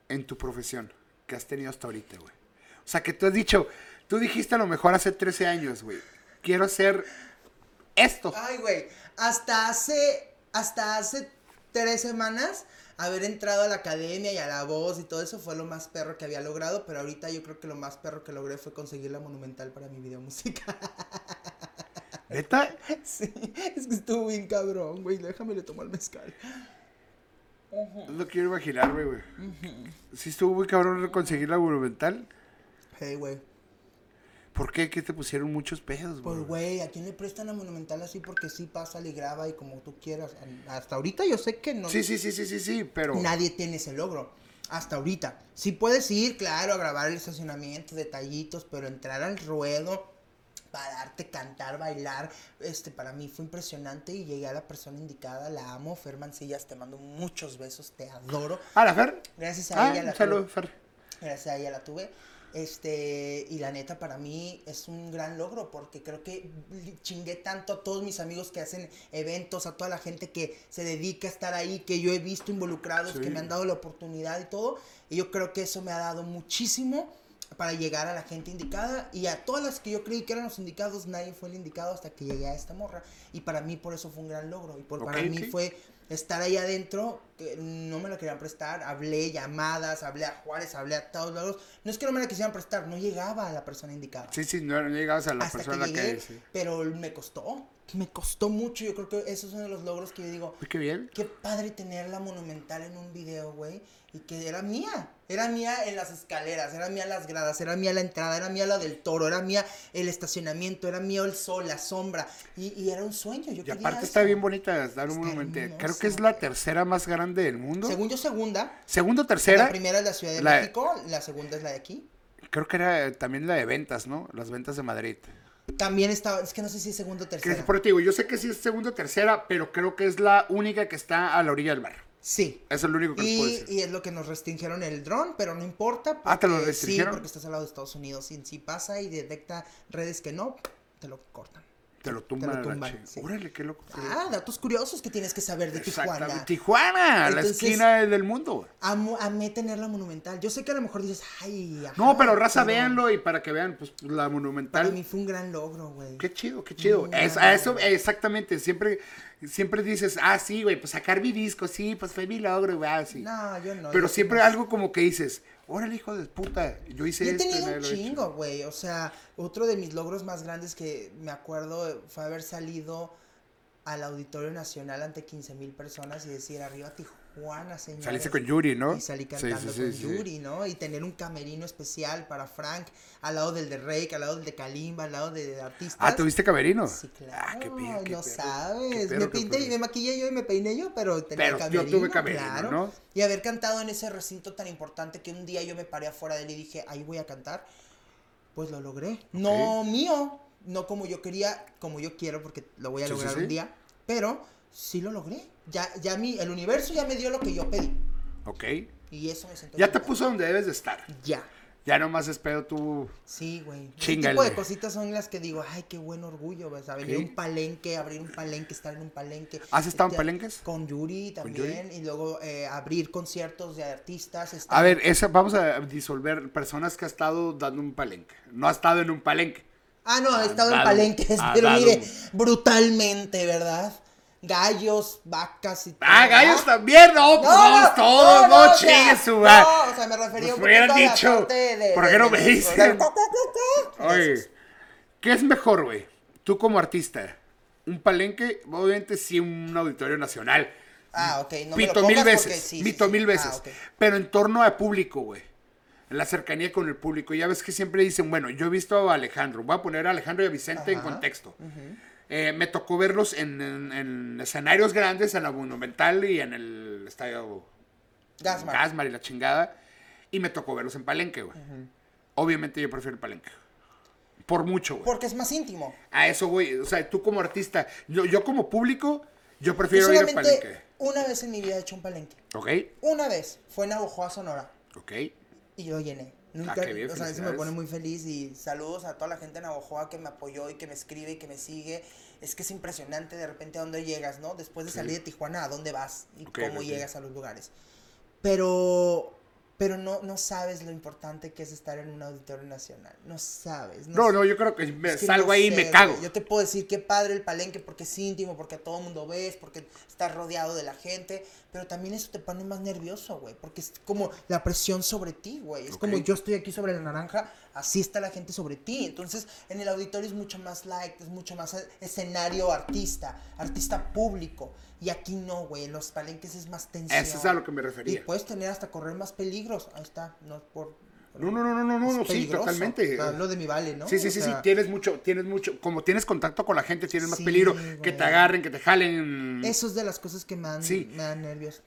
en tu profesión que has tenido hasta ahorita, güey? O sea, que tú has dicho, tú dijiste a lo mejor hace 13 años, güey, quiero hacer esto. Ay, güey, hasta hace, hasta hace tres semanas haber entrado a la academia y a la voz y todo eso fue lo más perro que había logrado, pero ahorita yo creo que lo más perro que logré fue conseguir la monumental para mi video musical. ¿Neta? sí, es que estuvo bien cabrón, güey, déjame le tomo el mezcal. No quiero imaginar, güey, güey. Sí estuvo muy cabrón conseguir la monumental. Hey, güey. ¿Por qué? ¿Qué te pusieron muchos pedos, Pues, güey? güey, ¿a quién le prestan la monumental así? Porque sí pasa y graba y como tú quieras. Hasta ahorita yo sé que no. Sí, sí, sí, sí, sí, sí, pero... Nadie tiene ese logro. Hasta ahorita. Sí puedes ir, claro, a grabar el estacionamiento, detallitos, pero entrar al ruedo, pararte, cantar, bailar, este, para mí fue impresionante y llegué a la persona indicada, la amo, Fer Mancillas, te mando muchos besos, te adoro. ¿Ah, la Fer? Gracias a Ah, ella la un saludo, tuve. Fer. Gracias a ella la tuve. Este, y la neta para mí es un gran logro porque creo que chingué tanto a todos mis amigos que hacen eventos, a toda la gente que se dedica a estar ahí, que yo he visto involucrados, Sí. que me han dado la oportunidad y todo. Y yo creo que eso me ha dado muchísimo para llegar a la gente indicada y a todas las que yo creí que eran los indicados, nadie fue el indicado hasta que llegué a esta morra. Y para mí por eso fue un gran logro y por, para mí fue estar ahí adentro que no me la querían prestar. Hablé llamadas, hablé a Juárez, hablé a todos lados. No es que no me la quisieran prestar, no llegaba a la persona indicada. Sí, sí, no, no llegabas a la Hasta persona que que... llegué, sí. pero me costó. Me costó mucho. Yo creo que eso es uno de los logros que yo digo. Qué bien. Qué padre tener la monumental en un video, güey. Y que era mía. Era mía en las escaleras, era mía las gradas, era mía la entrada, era mía la del toro, era mía el estacionamiento, era mío el sol, la sombra. Y, y era un sueño. Yo Y aparte está bien bonita, dar un Está monumento. Creo que es la tercera más grande del mundo. Según yo, segunda. Segundo, La tercera. primera es la Ciudad de La- México, la segunda es la de aquí. Creo que era también la de ventas, ¿no? Las ventas de Madrid. También estaba, es que no sé si es segunda o tercera. por digo, yo sé que sí es segunda o tercera, pero creo que es la única que está a la orilla del mar. Sí. Eso es lo único que Y, decir. y es lo que nos restringieron el dron, pero no importa. Ah, ¿te lo restringieron? Sí, porque estás al lado de Estados Unidos. Y si pasa y detecta redes que no, te lo cortan. Te lo tumban. a la tumban, sí. Órale, qué loco. Ah, datos curiosos que tienes que saber de. Tijuana. Tijuana, la Entonces- esquina del mundo. Amo, amé tener la monumental. Yo sé que a lo mejor dices, ay, ajá, No, pero raza, pero véanlo y para que vean, pues, la Para monumental. mí fue un gran logro, güey. Qué chido, qué chido. Es- a eso, exactamente. Siempre, siempre dices, ah, sí, güey, pues sacar mi disco, sí, pues fue mi logro, güey, ah, sí. No, yo no. Pero yo siempre no. algo como que dices, órale, hijo de puta, yo hice Yo he esto. tenido un lo ha hecho". chingo, güey. O sea, otro de mis logros más grandes que me acuerdo fue haber salido al Auditorio Nacional ante 15 mil personas y decir arriba Tijuana, señores. Saliste con Yuri, ¿no? Y salí cantando sí, con sí. Yuri, ¿no? Y tener un camerino especial para Frank, al lado del de Rake, al lado del de Kalimba, al lado de, de artistas. Ah, ¿tuviste camerino? Sí, claro, Ah, qué qué no qué sabes. me pinté y me maquillé yo y me peiné yo, pero tenía Pero yo camerino, tuve camerino, claro. ¿no? Y haber cantado en ese recinto tan importante que un día yo me paré afuera de él y dije, ahí voy a cantar, pues lo logré. No mío, no como yo quería, como yo quiero, porque lo voy a lograr un día, pero sí lo logré. Ya, ya mi, el universo ya me dio lo que yo pedí. Ok. Y eso me Ya te puso donde debes de estar. Ya. Ya nomás es pedo tú. Sí, güey. Ese tipo de cositas son las que digo, ay, qué buen orgullo, ¿ves? A venir un palenque, abrir un palenque, estar en un palenque. ¿Has estado en palenques? Con Yuri también, y luego eh, abrir conciertos de artistas. estar- A ver, esa, vamos a disolver personas que ha estado dando un palenque. No ha estado en un palenque. Ah, no, ha estado en palenques, pero dado mire, brutalmente, ¿verdad? Gallos, vacas y todo. Ah, gallos también, no, pues vamos todos, no, o sea, chingue su. No, o sea, me refería un poquito a la parte de- ¿por qué no me dicen? Oye. ¿qué es mejor, güey? Tú como artista, un palenque, obviamente sí un auditorio nacional. Ah, ok, no Pito mil veces, sí. mil Ah, veces. Pero en torno a público, güey. En la cercanía con el público. Ya ves que siempre dicen, bueno, yo he visto a Alejandro. Voy a poner a Alejandro y a Vicente en contexto. Eh, me tocó verlos en, en- en escenarios grandes, en la Monumental y en el estadio Gasmar. Gasmar y la chingada. Y me tocó verlos en Palenque, güey. Obviamente yo prefiero el Palenque. Por mucho, güey. Porque es más íntimo. A eso, güey. O sea, tú como artista, yo, yo como público, yo Yo prefiero ir al solamente Palenque. una vez en mi vida he hecho un palenque. ¿Ok? Una vez. Fue en Navojoa, Sonora. ¿Ok? Y lo llené. Nunca, Ah, bien, o sea, eso me pone muy feliz y saludos a toda la gente de Navojoa que me apoyó y que me escribe y que me sigue. Es que es impresionante de repente a dónde llegas, ¿no? Después de Sí. salir de Tijuana, a dónde vas y cómo llegas a los lugares. Pero, pero no, no sabes lo importante que es estar en un auditorio nacional. No sabes. No, no, yo creo que me es que salgo no ahí y me cago. güey. Yo te puedo decir qué padre el palenque porque es íntimo, porque a todo mundo ves, porque estás rodeado de la gente, pero también eso te pone más nervioso, güey, porque es como la presión sobre ti, güey. Es como yo estoy aquí sobre la naranja, así está la gente sobre ti. Entonces, en el auditorio es mucho más light, es mucho más escenario artista, artista público. Y aquí no, güey, en los palenques es más tensión. Eso es a lo que me Y refería. puedes tener hasta correr más peligros. Ahí está, no por... No, no, no, no, no, no, sí, totalmente. Hablo de mi vale, ¿no? Sí, sí, O sí, sí, tienes mucho, tienes mucho, como tienes contacto con la gente, tienes más Sí, peligro, güey. que te agarren, que te jalen. Eso es de las cosas que me dan, Sí. me dan nervios.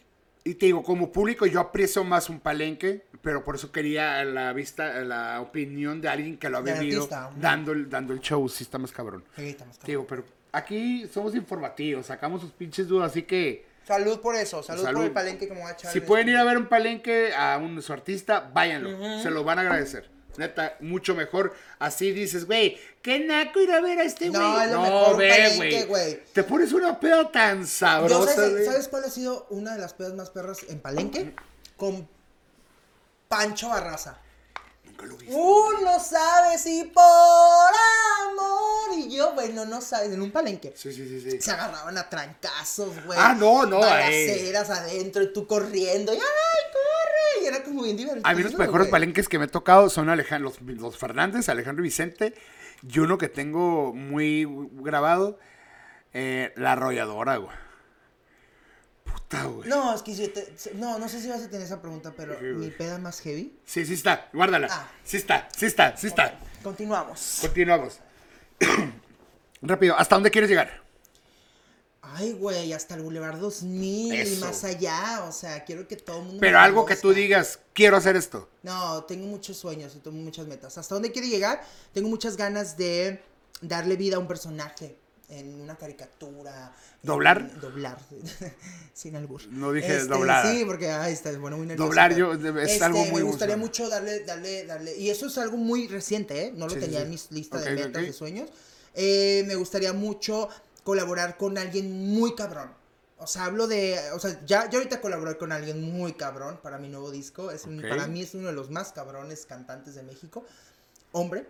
Y te digo, como público yo aprecio más un palenque, pero por eso quería la vista, la opinión de alguien que lo ha Del vivido artista, dando el, dando el show, sí está más cabrón. Sí, estamos Te digo, pero aquí somos informativos, sacamos sus pinches dudas, así que Salud por eso, salud, Salud. por el palenque que me voy a si en pueden este- ir a ver un palenque a un su artista, váyanlo, se lo van a agradecer. Neta, mucho mejor. Así dices, güey, qué naco ir a ver a este güey. No, es lo mejor, ve, palenque, güey. Te pones una peda tan sabrosa, ¿sabes. ¿Sabes cuál ha sido una de las pedas más perras en palenque? Con Pancho Barraza. Nunca lo viste. Uh, no sabes si por amor Y yo, bueno, no sabes, en un palenque. Sí, sí, sí, sí. Se agarraban a trancazos, güey. Ah, no, no, Balaceras adentro y tú corriendo. Y ¡ay, corre! Y era como bien divertido. A mí los mejores güey. palenques que me he tocado son Alejandro, los, los Fernández, Alejandro y Vicente. Y uno que tengo muy grabado, eh, La Arrolladora, güey. Puta, güey. No, es que si te- no, no sé si vas a tener esa pregunta, pero Sí, mi peda más heavy. Sí, sí está, guárdala. Ah. Sí está, sí está, sí está. Continuamos. Continuamos. Rápido, ¿hasta dónde quieres llegar? Ay, güey, hasta el Boulevard 2000 y Eso. más allá. O sea, quiero que todo el mundo. Pero me algo que tú digas, quiero hacer esto. No, tengo muchos sueños y tengo muchas metas. ¿Hasta dónde quiero llegar? Tengo muchas ganas de darle vida a un personaje en una caricatura. ¿Doblar? en- doblar. Sin albur. No dije doblar. Sí, porque ay, está bueno, muy nervioso. Doblar yo- es este, algo muy Me gustaría mucho darle, darle, darle. Y eso es algo muy reciente, ¿eh? No lo Sí, tenía sí. en mis listas Ok, de metas, ok. de sueños. Eh, me gustaría mucho colaborar con alguien muy cabrón. O sea, hablo de. O sea, ya, ya ahorita colaboré con alguien muy cabrón para mi nuevo disco. Es un-. Para mí es uno de los más cabrones cantantes de México. Hombre.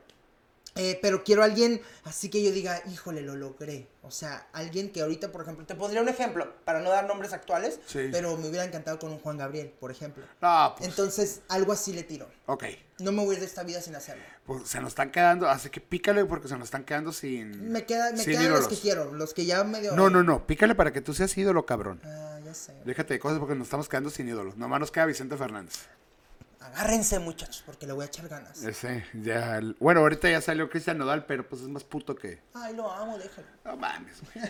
Eh, pero quiero alguien así que yo diga, híjole, lo logré. O sea, alguien que ahorita, por ejemplo, te pondría un ejemplo, para no dar nombres actuales, Sí. pero me hubiera encantado con un Juan Gabriel, por ejemplo. No, pues, Entonces, algo así le tiro. ok. No me voy a ir de esta vida sin hacerlo. Pues se nos están quedando, así que pícale porque se nos están quedando sin. Me, queda, me sin quedan ídolos. los que quiero, los que ya medio... No, no, no, pícale para que tú seas ídolo, cabrón. Ah, ya sé. Déjate de cosas porque nos estamos quedando sin ídolos. Nomás nos queda Vicente Fernández. Agárrense, muchachos, porque le voy a echar ganas. Ese, ya. Bueno, ahorita ya salió Cristian Nodal, pero pues es más puto que. Ay, lo amo, déjalo. No mames, güey.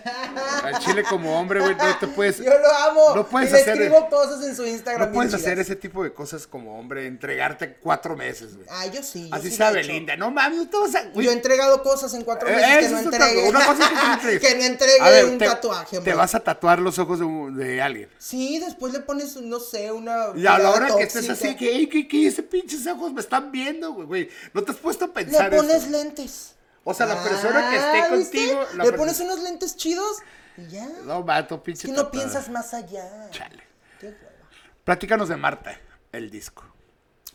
Al chile como hombre, güey, no te puedes. Yo lo amo. No puedes y le hacer- escribo cosas en su Instagram. No puedes hacer ese tipo de cosas como hombre, entregarte cuatro meses, güey. Ah, yo sí. yo Así sí hecho. Belinda. No mames, tú vas a. Yo he entregado cosas en cuatro Eh, meses que no entregué. una cosa que que no entregué A ver, un te, tatuaje, Te hombre. vas a tatuar los ojos de, alguien. Sí, después le pones, no sé, una. Y a la hora que estés así, que, "Ey, que, que ese pinches ojos me están viendo, güey. No te has puesto a Le pensar pones eso. lentes. O sea, la persona que esté Ah, contigo. Le pones unos lentes chidos y ya. No, vato, pinche que no piensas más allá. Chale. Qué. Platícanos de Marta, el disco.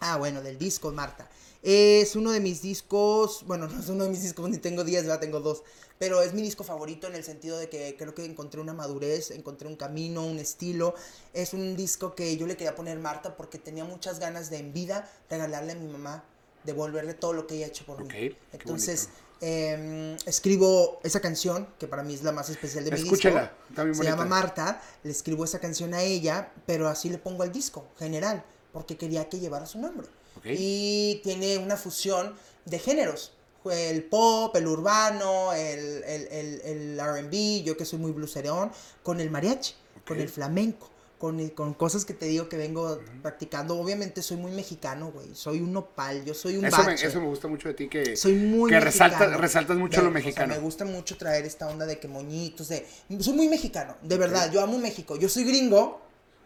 Ah, bueno, del disco, Marta. Es uno de mis discos, bueno, no es uno de mis discos, ni tengo 10, ya tengo dos, pero es mi disco favorito en el sentido de que creo que encontré una madurez, encontré un camino, un estilo. Es un disco que yo le quería poner Marta porque tenía muchas ganas de en vida regalarle a mi mamá, devolverle todo lo que ella ha hecho por mí. Entonces, em, escribo esa canción, que para mí es la más especial de mi Escúchala, disco. está bien Se bonita. llama Marta, le escribo esa canción a ella, pero así le pongo al disco, general, porque quería que llevara su nombre. Ok. Y tiene una fusión de géneros. El pop, el urbano, el, el, el, el RB, yo que soy muy blueserón, con el mariachi, con el flamenco, con, el- con cosas que te digo que vengo practicando. Obviamente soy muy mexicano, güey. Soy un nopal, yo soy un Eso me, eso me gusta mucho de ti, que, Soy muy que resaltas, resaltas mucho De- lo o sea, mexicano. me gusta mucho traer esta onda de que moñitos, de... Soy muy mexicano, de verdad. Yo amo México. Yo soy gringo,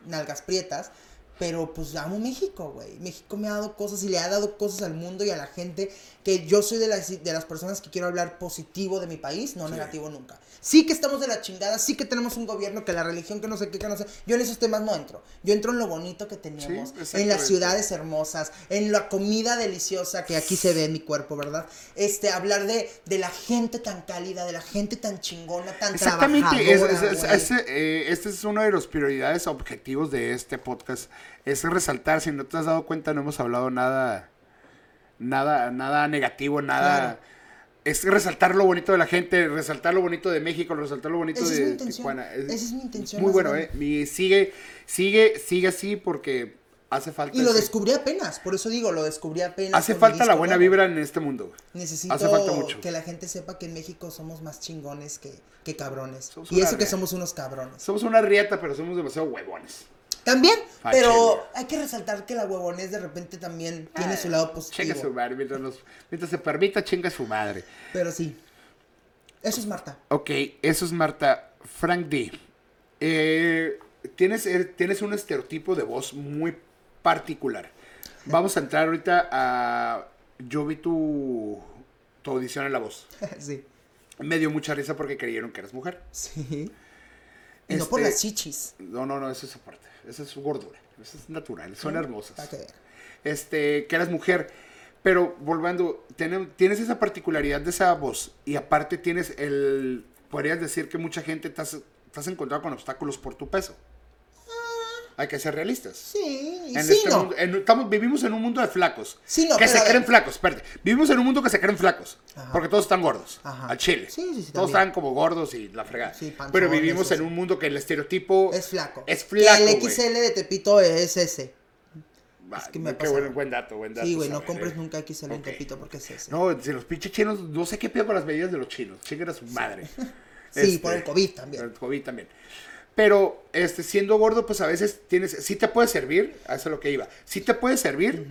nalgas prietas, pero pues amo México, güey. México me ha dado cosas y le ha dado cosas al mundo y a la gente que yo soy de las, de las personas que quiero hablar positivo de mi país, no negativo nunca. Sí que estamos de la chingada, sí que tenemos un gobierno, que la religión, que no sé qué, que no sé. Yo en esos temas no entro. Yo entro en lo bonito que tenemos, en las exactamente. ciudades hermosas, en la comida deliciosa que aquí se ve en mi cuerpo, ¿verdad? Este, hablar de, de la gente tan cálida, de la gente tan chingona, tan Exactamente, trabajadora, es- es- eh, este es uno de los prioridades objetivos de este podcast. Es resaltar, si no te has dado cuenta, no hemos hablado nada, nada, nada negativo, nada. Claro. Es resaltar lo bonito de la gente, resaltar lo bonito de México, resaltar lo bonito Esa es de mi Tijuana. esa es mi intención Muy bueno, grande. eh. Mi- sigue, sigue, sigue así porque hace falta. Y lo ese- descubrí apenas, por eso digo, lo descubrí apenas. hace falta la buena vibra en este mundo. Necesito Hace falta mucho. que la gente sepa que en México somos más chingones que, que cabrones. Somos y eso que somos unos cabrones. Somos una rieta, pero somos demasiado huevones. También, Ah, pero chinga. hay que resaltar que la huevonés de repente también tiene Ah, su lado Chinga positivo. su madre, mientras, nos- mientras se permita, chinga su madre. Pero sí. Eso es Marta. Ok, eso es Marta. Frank D. Eh, tienes, eh, tienes un estereotipo de voz muy particular. Vamos a entrar ahorita a... Yo vi tu, tu audición en La Voz. sí. Me dio mucha risa porque creyeron que eras mujer. Sí. Y no por Este- las chichis. No, no, no, eso es aparte. Esa es su gordura. Eso es natural. Son hermosas. Que vean. Este, que eras mujer. Pero volviendo, tiene- tienes esa particularidad de esa voz y aparte tienes el, podrías decir que mucha gente te has, te has encontrado con obstáculos por tu peso. Hay que ser realistas. Sí, y En sí, este no. mundo- en- estamos, vivimos en un mundo de flacos. Sí, no, que se creen flacos, espérate. Vivimos en un mundo que se creen flacos. Ajá. Porque todos están gordos. Ajá. Al chile. Sí, sí, sí, Todos están como gordos y la fregada. Sí, panzones, pero vivimos en un mundo que el estereotipo Es flaco. Es flaco. Que el. XL de Tepito es ese. Ah, es que me qué buen, buen dato, buen dato. Sí, güey, no compres nunca XL en. Tepito porque es ese. No, si los pinches chinos, no sé qué pedo con las medidas de los chinos. Chinguen a su madre. Sí, Este, por el COVID también. por el COVID también. Pero este, siendo gordo, pues a veces tienes, sí te puede servir, a eso es lo que iba. Sí te puede servir,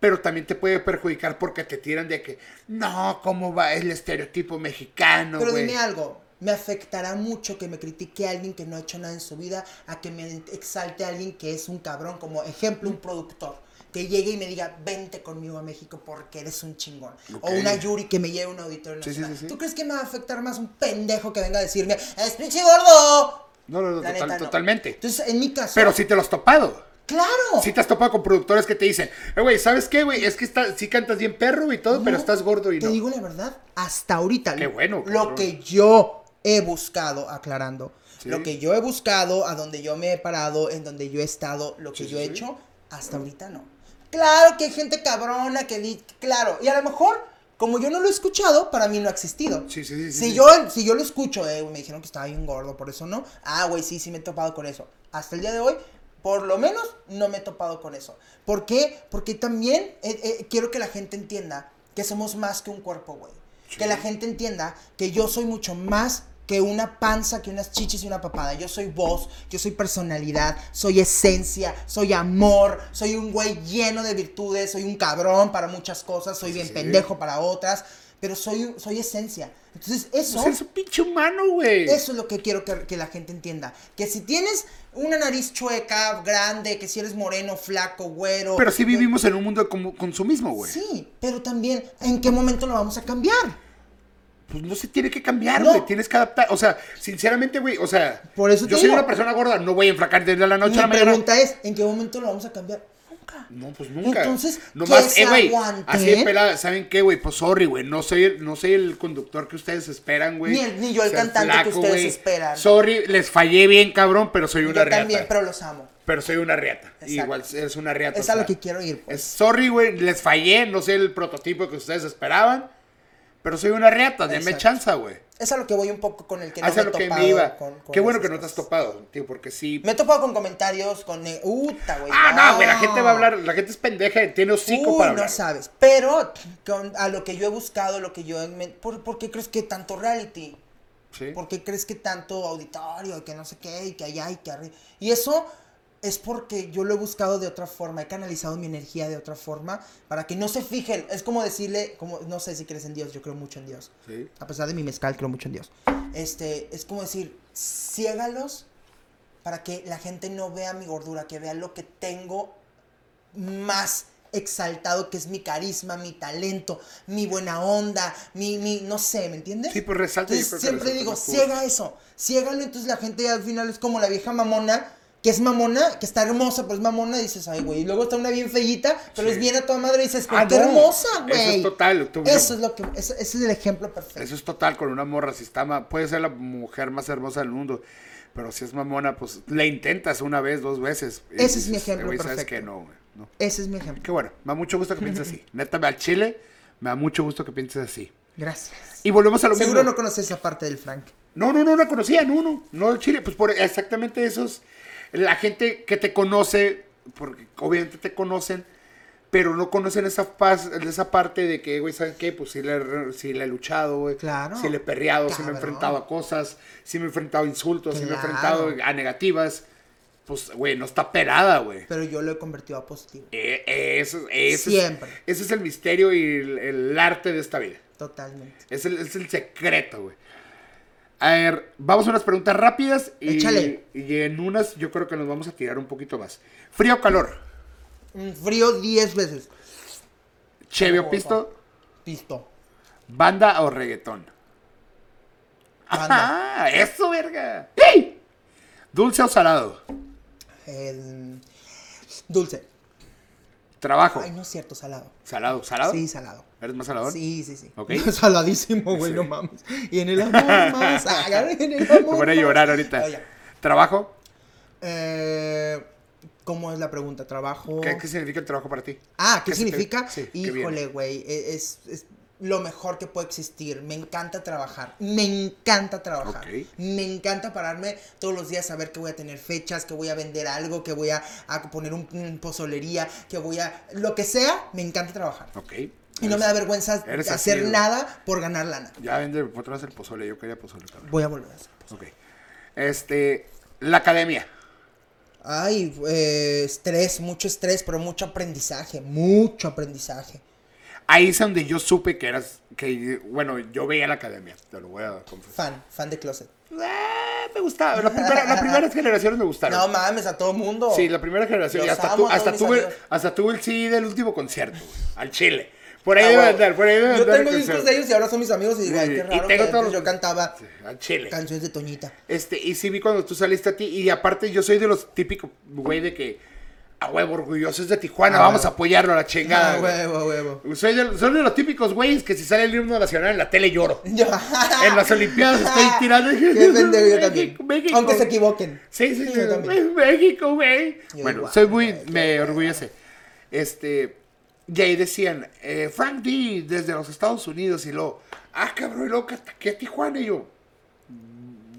pero también te puede perjudicar porque te tiran de que, no, ¿cómo va el estereotipo mexicano, Pero dime algo, me afectará mucho que me critique a alguien que no ha hecho nada en su vida, a que me exalte a alguien que es un cabrón, como ejemplo, un productor. Que llegue y me diga, vente conmigo a México porque eres un chingón. O una Yuri que me lleve a un auditorio Sí, sí, nacional. sí, sí. ¿Tú crees que me va a afectar más un pendejo que venga a decirme, es pinche gordo? No, no, no, La total- neta, no. totalmente. Entonces, en mi caso... Pero sí te lo has topado. ¡Claro! Sí te has topado con productores que te dicen, eh, güey, ¿sabes qué, güey? Es que está, sí cantas bien perro y todo, pero estás gordo y Te no. digo la verdad, hasta ahorita. Qué bueno, Lo cabrón. que yo he buscado, aclarando. Sí. Lo que yo he buscado, a donde yo me he parado, en donde yo he estado, lo que Sí, yo sí, he hecho, hasta ahorita no. Claro que hay gente cabrona, que claro. Y a lo mejor, como yo no lo he escuchado, para mí no ha existido. Sí, sí, sí, Si, sí. Yo, si yo lo escucho, eh, me dijeron que estaba bien gordo, por eso no. Ah, güey, sí, sí me he topado con eso. Hasta el día de hoy, por lo menos, no me he topado con eso. ¿Por qué? Porque también eh, eh, quiero que la gente entienda que somos más que un cuerpo, güey. Que la gente entienda que yo soy mucho más que una panza, que unas chichis y una papada. Yo soy voz, yo soy personalidad, soy esencia, soy amor, soy un güey lleno de virtudes, soy un cabrón para muchas cosas, soy bien Sí. pendejo para otras, pero soy, soy esencia. Entonces, eso... Pues eres un pinche humano, güey. Eso es lo que quiero que, que la gente entienda. Que si tienes una nariz chueca, grande, que si eres moreno, flaco, güero. Pero sí vivimos en un mundo de consumismo, güey. Sí, pero también, ¿en qué momento lo vamos a cambiar? Pues no se tiene que cambiar, No. güey. Tienes que adaptar. O sea, sinceramente, güey. O sea, Por eso yo soy digo. una persona gorda. No voy a enflacar desde la noche Mi a la mañana. pregunta es, ¿en qué momento lo vamos a cambiar? Nunca. No, pues nunca. Entonces, Nomás, que se eh, güey. aguante. Así de pelada. ¿Saben qué, güey? Pues sorry, güey. No soy, el, no soy el conductor que ustedes esperan, güey. Ni el- ni yo el cantante que ustedes güey. esperan. Sorry, les fallé bien, cabrón, pero soy una Yo reata. también, pero los amo. Pero soy una riata. Exacto. Igual es una riata. Es o a lo que quiero ir. pues. es- sorry, güey, les fallé, no soy el prototipo que ustedes esperaban, pero soy una riata, denme chanza, güey. Es a lo que voy un poco con el que no Hacia me he lo que topado me iba. con- con Qué bueno que no te has topado, tío, porque sí. Me he topado con comentarios, con... eh, Uta, güey. Ah, no, güey, la gente va a hablar, la gente es pendeja, tiene hocico Uy, para no hablar. sabes. Pero con- a lo que yo he buscado, lo que yo... he ¿Por, por qué crees que tanto reality? Sí. ¿Por qué crees que tanto auditorio? y Que no sé qué, y que allá y que arriba. Y eso es porque yo lo he buscado de otra forma. He canalizado mi energía de otra forma para que no se fijen. Es como decirle, como no sé si crees en Dios, yo creo mucho en Dios. Sí. A pesar de mi mezcal, creo mucho en Dios. Este, es como decir, ciégalos para que la gente no vea mi gordura, que vea lo que tengo más exaltado, que es mi carisma, mi talento, mi buena onda, mi, mi no sé, ¿me entiendes? Sí, pues resalta, yo Entonces, siempre resalta digo, ciega eso, ciégalo, entonces la gente al final es como la vieja mamona, que es mamona, que está hermosa, pero es mamona, dices, ay, güey, y luego está una bien feillita, pero Sí. es bien a toda madre, y dices, pero Ah, qué no, hermosa, eso güey. es total, tú- Eso es lo que, ese, ese es el ejemplo perfecto. Eso es total con una morra, si está puede ser la mujer más hermosa del mundo, pero si es mamona, pues le intentas una vez, dos veces. Ese es mi ejemplo "Eh, güey, ¿Sabes perfecto. que no, güey? No. Ese es mi ejemplo. Qué bueno, me da mucho gusto que pienses así. Neta, al chile, me da mucho gusto que pienses así. Gracias. Y volvemos a lo Seguro mismo. no conoces esa parte del Frank. No, no, no la conocía, no, no, no el Chile, pues por exactamente esos, la gente que te conoce, porque obviamente te conocen, pero no conocen esa paz, esa parte de que, güey, ¿saben qué? Pues sí le, he- sí le he luchado, güey. Claro. Sí le he perreado, sí me he Cabrón. enfrentado a cosas, sí me he enfrentado a insultos, sí me he Claro. enfrentado a negativas. Pues, güey, no está perada, güey. Pero yo lo he convertido a positivo. Eh, eso, ese, Siempre. Es, ese es el misterio y el, el arte de esta vida. Totalmente. Es el, es el secreto, güey. A ver, vamos a unas preguntas rápidas y, Échale. y en unas yo creo que nos vamos a tirar un poquito más. ¿Frío o calor? Un frío 10 veces. ¿Cheve o pisto? Pisto. ¿Banda o reggaetón? Banda. ¡Ah! ¡Eso, verga! ¡Ey! ¿Dulce o salado? El... Dulce. Trabajo. Ay, no es cierto, salado. Salado. ¿Salado? Sí, salado. ¿Eres más salador? Sí, sí, sí. Saladísimo, güey, no mames. Y en el amor más. En el amor. Me voy a llorar ahorita. Oye, ¿Trabajo? eh, ¿Cómo es la pregunta? ¿Trabajo? ¿Qué, qué significa el trabajo para ti? Ah, ¿qué, ¿Qué se te- significa? sí, Híjole, güey, e- es, es lo mejor que puede existir. Me encanta trabajar. Me encanta trabajar. Me encanta pararme todos los días, saber que voy a tener fechas, que voy a vender algo, que voy a, a poner un, un pozolería, que voy a... Lo que sea, me encanta trabajar. Ok. Y no me da vergüenza eres hacer así, nada por ganar lana. Ya vende otra vez el pozole. Yo quería pozole, cabrón. Voy a volver a hacer. Ok. Este. La academia. Ay, eh, estrés, mucho estrés, pero mucho aprendizaje, mucho aprendizaje. Ahí es donde yo supe que eras. que Bueno, yo veía la academia. Te lo voy a confesar. Fan, fan de Closet. Ah, me gustaba. La primera, las primeras generaciones me gustaron. No mames, a todo mundo. Sí, la primera generación. Y hasta, amo a hasta, tuve, hasta tuve el CD del último concierto, güey, al Chile. Por ahí Ah, debe andar, por ahí debe Yo andar el tengo discos de ellos y ahora son mis amigos y digo, ay, qué y raro tengo que todos antes yo cantaba Sí, al Chile. canciones de Toñita. Este, y sí vi cuando tú saliste a ti. Y aparte, yo soy de los típicos, güey, de que a huevo, orgulloso es de Tijuana, Ah, vamos huevo. a apoyarlo a la chingada. Ah, güey. huevo, huevo. Soy de, soy de los típicos güeyes que si sale el himno nacional en la tele lloro. Yo- En las Olimpiadas estoy tirando. Qué pendejo yo también. México. Aunque se equivoquen. Sí, sí, sí. yo también. México, güey. Yo Bueno, soy muy. Me orgullece. Este. Y ahí decían, eh, Frank D desde los Estados Unidos y luego, ah, cabrón, luego que que a Tijuana y yo.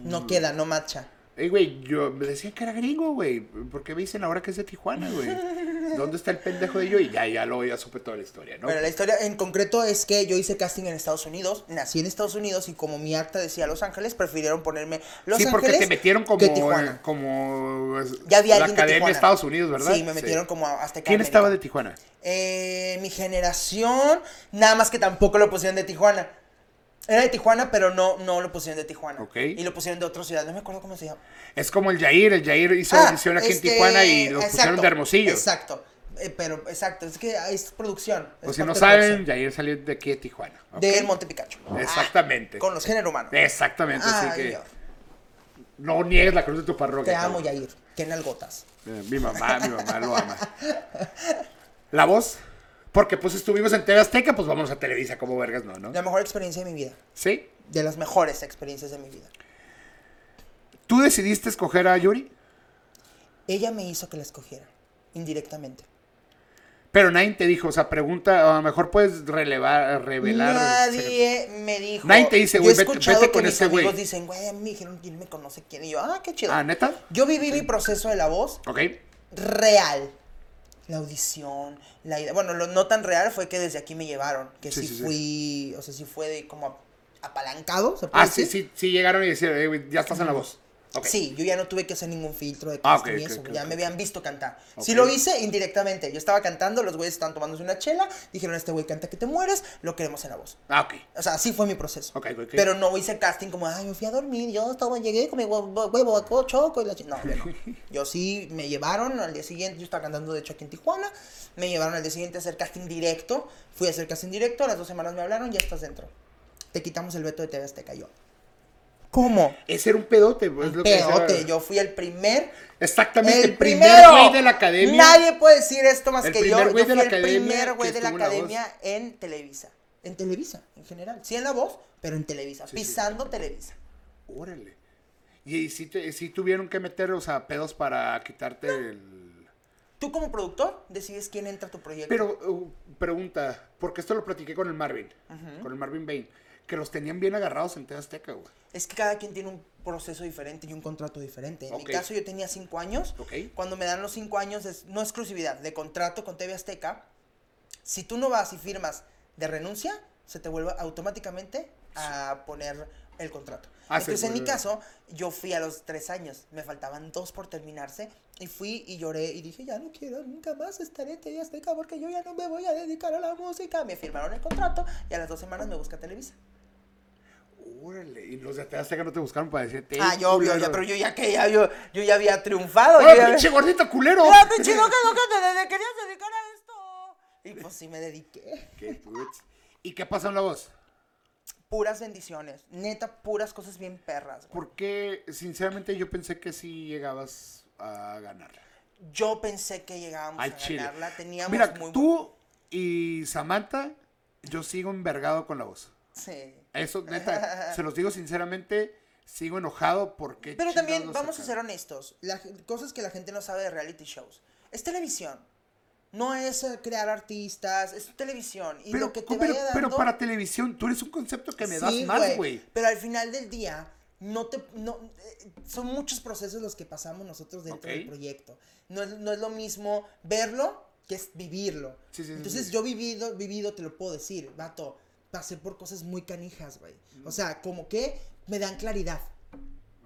No queda, no marcha. Ey, güey, yo me decía que era gringo, güey. ¿Por qué me dicen ahora que es de Tijuana, güey? ¿Dónde está el pendejo de yo? Y ya, ya lo ya supe toda la historia, ¿no? Bueno, la historia en concreto es que yo hice casting en Estados Unidos, nací en Estados Unidos y como mi acta decía Los Ángeles, prefirieron ponerme Los sí, porque Ángeles te metieron como, que Tijuana. eh, como Ya había la alguien de Academia de Tijuana. Estados Unidos, ¿verdad? Sí, me metieron como a Azteca ¿Quién América. estaba de Tijuana? Eh, mi generación, nada más que tampoco lo pusieron de Tijuana. Era de Tijuana, pero no, no lo pusieron de Tijuana. Ok. Y lo pusieron de otra ciudad, no me acuerdo cómo se llama. Es como el Jair, el Jair hizo Ah, aquí este, en Tijuana y lo pusieron de Hermosillo. Exacto. Eh, pero, exacto, es que es producción. O es si no de saben. Jair salió de aquí de Tijuana. ¿ok? Del Monte Picacho. Exactamente. Ah, con los género humanos. Exactamente, así que Dios. no niegues la cruz de tu parroquia. Te amo. Yair. Qué nalgotas. Eh, Mi mamá, mi mamá lo ama. La voz, porque pues estuvimos en TV Azteca, pues vamos a Televisa como vergas, no, ¿no? La mejor experiencia de mi vida. ¿Sí? De las mejores experiencias de mi vida. ¿Tú decidiste escoger a Yuri? Ella me hizo que la escogiera. Indirectamente. Pero nadie te dijo, o sea, pregunta, a lo mejor puedes relevar, revelar. Nadie me dijo. Nadie te dice, güey, vete- vete con ese güey. dicen, güey, a mí me dijeron quién me conoce quién. Y yo, ah, qué chido. Ah, ¿neta? Yo viví mi proceso de la voz Ok. real. La audición, la idea. Bueno, lo no tan real fue que desde aquí me llevaron. Que Sí, sí, sí, sí. fui. O sea, sí fue de como apalancado, ¿se puede Ah, sí, decir? sí, sí llegaron y decían, "Eh, ya estás en la voz. Sí, yo ya no tuve que hacer ningún filtro de Ah, casting ok, y ok, eso. ya me habían visto cantar. Ok. Sí lo hice indirectamente. Yo estaba cantando, los güeyes estaban tomándose una chela. Dijeron, este güey canta que te mueres, lo queremos en la voz. Ah, ok. O sea, así fue mi proceso. Pero no hice casting como, ay, me fui a dormir, yo estaba, llegué con mi huevo, huevo choco y la chi-". No, yo no. Yo sí me llevaron al día siguiente, yo estaba cantando de hecho aquí en Tijuana, me llevaron al día siguiente a hacer casting directo, fui a hacer casting directo, a las dos semanas me hablaron, ya estás dentro. Te quitamos el veto de TV Azteca, yo. ¿Cómo? Ese era un pedote, pues, lo que Peote, decía- yo fui el primer Exactamente, el, el primer güey de la academia. Nadie puede decir esto más El que primer yo. güey Yo de fui el primer güey de la academia en Televisa. En Televisa, en general. Sí en la voz, pero en Televisa. Sí, sí. pisando Televisa. Órale. Y si, te- si tuvieron que meter, o sea, pedos para quitarte el... Tú como productor decides quién entra a tu proyecto. Pero, uh, pregunta, porque esto lo platiqué con el Marvin, con el Marvin Bain, que los tenían bien agarrados en TV Azteca, güey. Es que cada quien tiene un proceso diferente y un contrato diferente. En Ok. mi caso yo tenía cinco años. Ok. Cuando me dan los cinco años, es, no exclusividad, de contrato con TV Azteca, si tú no vas y firmas de renuncia, se te vuelve automáticamente a poner el contrato. Ah, sí, Entonces, en mi caso, yo fui a los tres años, me faltaban dos por terminarse, y fui y lloré y dije, ya no quiero nunca más estar en TV Azteca porque yo ya no me voy a dedicar a la música. Me firmaron el contrato y a las dos semanas me busca Televisa. Órale, y los de Azteca no te buscaron para decirte... Ah, "Ey, yo, obvio, culero". ya, pero yo ya que ya, yo, yo ya había triunfado. yo ¡Ah, ya- pinche gordito culero! ¡Ah, pinche loca, loca, te, querías dedicar a esto! Y pues sí me dediqué. Qué puts. ¿Y qué pasó en la voz? Puras bendiciones. Neta, puras cosas bien perras. güey. Porque, sinceramente, yo pensé que sí llegabas a ganar. Yo pensé que llegábamos Al a chile. ganarla. Teníamos Mira, muy tú y Samantha, yo sigo envergado con la voz. Sí. Eso, neta, se los digo sinceramente, sigo enojado porque... Pero también, vamos a ser honestos, las cosas que la gente no sabe de reality shows. Es televisión. No es eh, crear artistas, es televisión. Y Pero, lo que te pero, vaya pero dando- para televisión, tú eres un concepto que me das Sí, más, güey. Pero al final del día, no te, no, eh, son muchos procesos los que pasamos nosotros dentro Ok. del proyecto. No es, no es lo mismo verlo que es vivirlo. Sí, sí, Entonces sí. yo vivido, vivido, te lo puedo decir, vato, pasé por cosas muy canijas, güey. O sea, como que me dan claridad.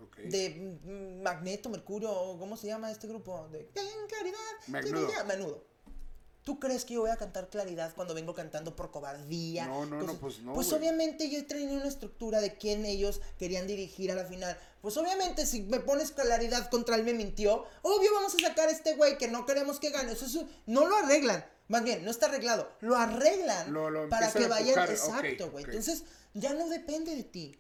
Ok. De mm, Magneto, Mercurio, ¿cómo se llama este grupo? De Ten claridad. Magnudo. claridad", Menudo. ¿Tú crees que yo voy a cantar claridad cuando vengo cantando por cobardía? No, no, no, pues no, Pues güey. obviamente yo tenía una estructura de quién ellos querían dirigir a la final. Pues obviamente si me pones claridad contra él me mintió, obvio vamos a sacar a este güey que no queremos que gane. Eso es un- no lo arreglan. Más bien, no está arreglado. Lo arreglan Lo- lo para que vayan. ok, Exacto, güey. ok. Entonces, ya no depende de ti.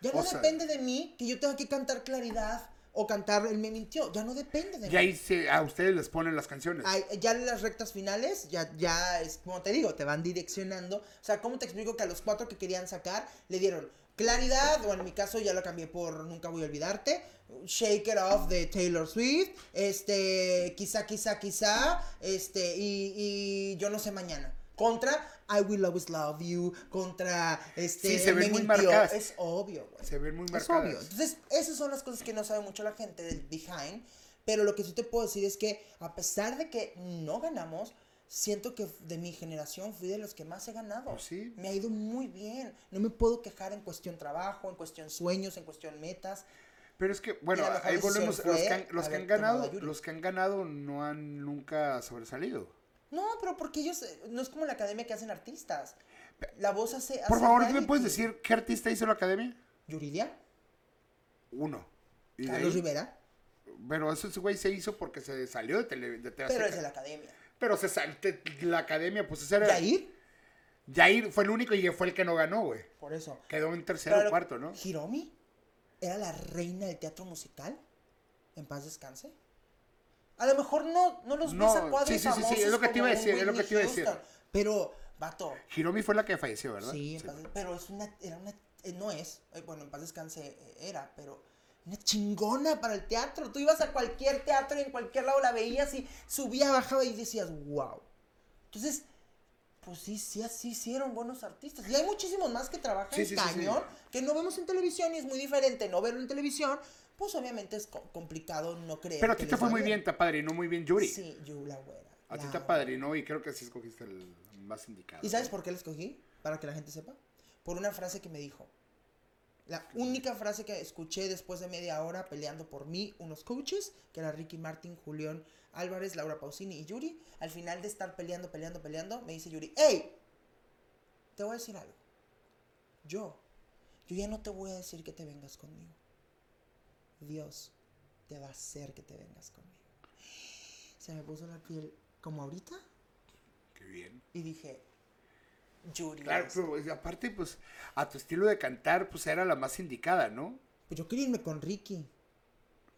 Ya O no sea- depende de mí que yo tenga que cantar claridad o cantar él me mintió. Ya no depende de Y mí. ahí se- a ustedes les ponen las canciones. Ay, ya en las rectas finales, ya, ya es como te digo, te van direccionando. O sea, ¿cómo te explico que a los cuatro que querían sacar le dieron claridad, o en mi caso ya lo cambié por Nunca voy a olvidarte, Shake It Off de Taylor Swift, este, quizá, quizá, quizá, este, y, y Yo no sé mañana. Contra I Will Always Love You, contra este. Sí, se ven muy marcadas. Es obvio, güey. Se ven muy Es marcadas. obvio. Entonces, esas son las cosas que no sabe mucho la gente del behind. Pero lo que sí te puedo decir es que, a pesar de que no ganamos, siento que de mi generación fui de los que más he ganado. Pues sí. Me ha ido muy bien. No me puedo quejar en cuestión trabajo, en cuestión sueños, en cuestión metas. Pero es que, bueno, ahí volvemos. Los que han, los que han ganado, los que han ganado no han nunca sobresalido. No, pero porque ellos, eh, no es como la academia que hacen artistas. La voz hace. Por hace favor, ¿tú me puedes decir qué artista hizo la academia? Yuridia, Uno. Y Carlos Rivera, Pero eso ese güey se hizo porque se salió de tele, de pero es de la academia. Pero se sal, te- la academia, pues ese era. Yair, Jair fue el único y fue el que no ganó, güey. por eso. Quedó en tercero o cuarto, ¿no? Hiromi era la reina del teatro musical. En paz descanse. A lo mejor no, no los No, ves a cuadros sí, sí, sí, sí, es lo que te iba a decir, es lo que te iba a decir. Pero, vato, Hiromi fue la que falleció, ¿verdad? sí, en paz- pero es una, era una, eh, no es, eh, bueno, en paz descanse eh, era, pero una chingona para el teatro. Tú ibas a cualquier teatro y en cualquier lado la veías y subía, bajaba y decías, wow. Entonces, pues sí, sí, así hicieron buenos artistas. Y hay muchísimos más que trabajan Sí, sí, sí, cañón, sí. que no vemos en televisión y es muy diferente no verlo en televisión. Pues obviamente es co- complicado no creer. Pero a ti te fue muy bien, te apadrinó muy bien Yuri. Sí, yo la güera. A ti te apadrinó y creo que así escogiste el más indicado. ¿Y sabes por qué la escogí? Para que la gente sepa. Por una frase que me dijo. La única frase que escuché después de media hora peleando por mí, unos coaches, que era Ricky Martin, Julián Álvarez, Laura Pausini y Yuri. Al final de estar peleando, peleando, peleando, me dice Yuri, ¡Ey! Te voy a decir algo. Yo, yo ya no te voy a decir que te vengas conmigo. Dios te va a hacer que te vengas conmigo. Se me puso la piel como ahorita Qué bien. y dije, Yuri. Claro, pero pues, aparte, pues, a tu estilo de cantar, pues era la más indicada, ¿no? Pues yo quería irme con Ricky.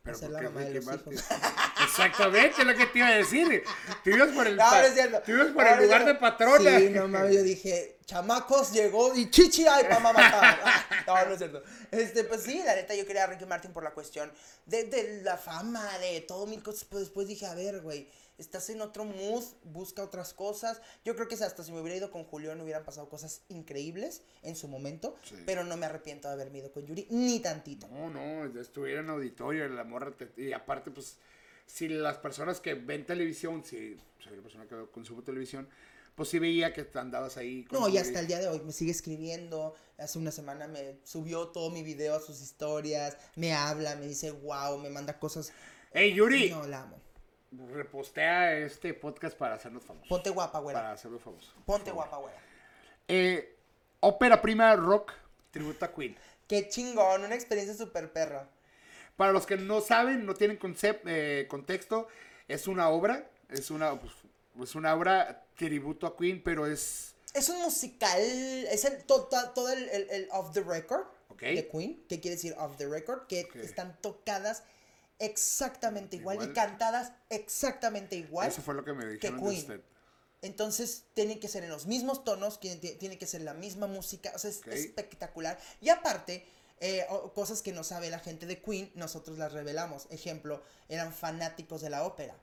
Pero Ser ¿por la qué mamá de Ricky los Martin? hijos. Exactamente, es lo que te iba a decir. Te ibas por el, No, no ibas por No, el lugar de patrona. Sí, no mames, yo dije, chamacos, llegó y chichi ay pa' matar. No, no es cierto. Este, pues sí, la neta, yo quería a Ricky Martin por la cuestión de, de la fama, de todo mil cosas. Pues después dije, a ver, güey, estás en otro mood, busca otras cosas. Yo creo que hasta si me hubiera ido con Julián hubieran pasado cosas increíbles en su momento, Sí. pero no me arrepiento de haberme ido con Yuri, ni tantito. No, no, estuviera en auditorio, la morra. te- y aparte, pues, si las personas que ven televisión, si soy la persona que consumo televisión, pues sí veía que andabas ahí. con No, y hasta el día de hoy me sigue escribiendo. Hace una semana me subió todo mi video a sus historias. Me habla, me dice wow, me manda cosas. Ey, Yuri, No, la amo. Repostea este podcast para hacernos famosos. Ponte guapa, güera. Para hacernos famosos. Ponte guapa, güera. Eh, ópera prima rock, tributo a Queen. Qué chingón, una experiencia súper perra. Para los que no saben, no tienen concep- eh, contexto, es una obra, es una, pues, es una obra tributo a Queen, pero es... Es un musical, es el, to- to- todo el, el- el off the record de Queen. ¿Qué quiere decir off the record? Que están tocadas exactamente igual, y cantadas exactamente igual. Eso fue lo que me dijeron Queen. usted. Entonces tienen que ser en los mismos tonos, tiene, que ser la misma música, o sea, es espectacular. Y aparte, eh, cosas que no sabe la gente de Queen, nosotros las revelamos. Ejemplo, eran fanáticos de la ópera.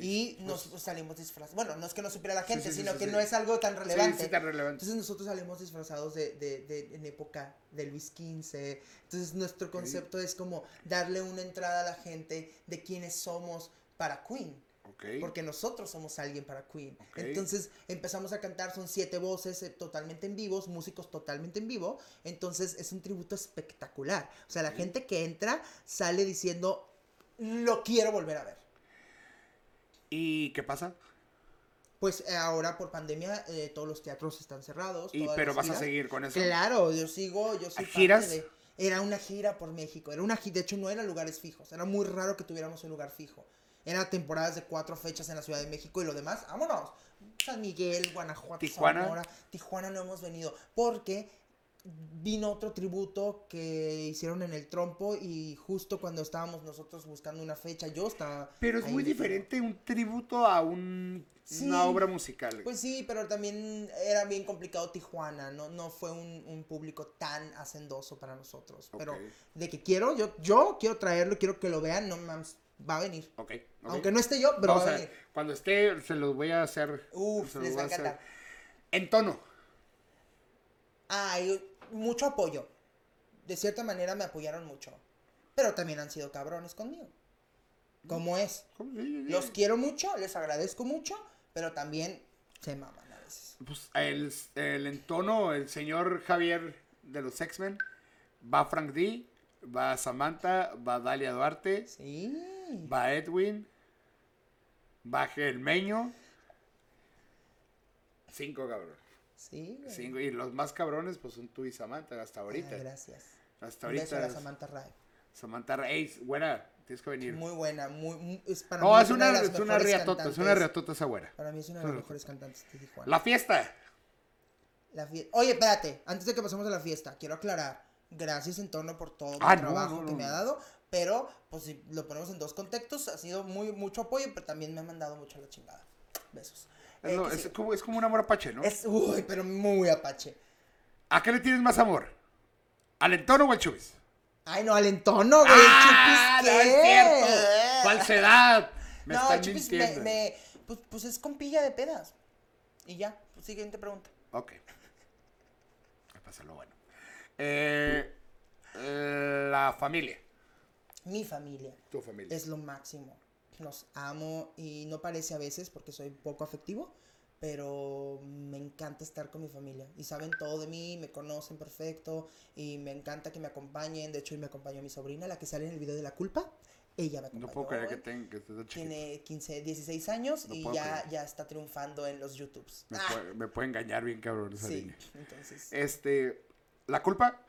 Y Pues, nos salimos disfrazados. Bueno, no es que no supiera la gente, sí, sí, sino que no es algo tan relevante. sí, tan relevante. Entonces nosotros salimos disfrazados de, de- de- en época de Luis XV. Entonces nuestro concepto es como darle una entrada a la gente de quiénes somos para Queen. Porque nosotros somos alguien para Queen. Entonces empezamos a cantar, son siete voces eh, totalmente en vivos, músicos totalmente en vivo. Entonces es un tributo espectacular. O sea, la gente que entra sale diciendo, lo quiero volver a ver. ¿Y qué pasa? Pues eh, ahora por pandemia eh, todos los teatros están cerrados. Y, pero vas a seguir con eso. Claro, yo sigo, yo soy parte ¿Giras? de... Era una gira por México, era una gi- de hecho no eran lugares fijos, era muy raro que tuviéramos un lugar fijo. Eran temporadas de cuatro fechas en la Ciudad de México y lo demás, vámonos. San Miguel, Guanajuato, Tijuana. Sonora. Tijuana no hemos venido porque vino otro tributo que hicieron en el trompo y justo cuando estábamos nosotros buscando una fecha, yo estaba... Pero es muy diferente un tributo a un, Sí. una obra musical. Pues sí, pero también era bien complicado Tijuana, no, no fue un, un público tan hacendoso para nosotros. Pero de que quiero, yo, yo quiero traerlo, quiero que lo vean, no mames, va a venir. ok. ok. Aunque no esté yo, pero Vamos va a a- venir. cuando esté, se los voy a hacer. Uf, se los les va a encantar. En tono. Hay mucho apoyo. De cierta manera me apoyaron mucho. Pero también han sido cabrones conmigo. Como es. Los quiero mucho, les agradezco mucho, pero también se maman a veces. Pues el, el entono, el señor Javier de los X-Men, va Frank D, va Samantha, va Dalia Duarte, Sí. va Edwin, va el Meño. Cinco cabrones. Sí. güey. Y los más cabrones, pues son tú y Samantha, hasta ahorita. Ah, gracias. hasta Un beso a la ahorita. Samantha Ray. Samantha Reyes, güera, tienes que venir. Muy buena, muy, muy- es para no, mí es una, de las es una riatota, es una riatota esa güera. Para mí es una de las mejores cantantes de Tijuana. La fiesta. La fie- Oye, espérate, antes de que pasemos a la fiesta, quiero aclarar, gracias en torno por todo Ah, el no, trabajo no, que me ha dado, pero pues si lo ponemos en dos contextos, ha sido muy mucho apoyo, pero también me ha mandado mucho a la chingada. Besos. Es, Eh, lo- ¿qué es como, es como un amor apache, ¿no? Es- uy, pero muy apache. ¿A qué le tienes más amor? ¿Al entono o al chubis? Ay, no, al entono, güey. ¡Ah! Chupis, No ¿qué? es cierto. Falsedad. Me no, están Chupis me, mintiendo. me- pues, pues es compilla de pedas. Y ya, pues, siguiente pregunta. Ok. Me pasa lo bueno. Eh, eh, la familia. Mi familia. Tu familia. es lo máximo. Los amo y no parece a veces porque soy poco afectivo, pero me encanta estar con mi familia y saben todo de mí, me conocen perfecto y me encanta que me acompañen. De hecho, hoy me acompañó mi sobrina, la que sale en el video de la culpa. Ella me acompañó. No puedo creer que, que estés. Tiene 15, 16 años No y ya, creer. ya está triunfando en los YouTubes. Me, Ah, puede, me puede engañar bien cabrón esa sí, niña. entonces Este, ¿la culpa?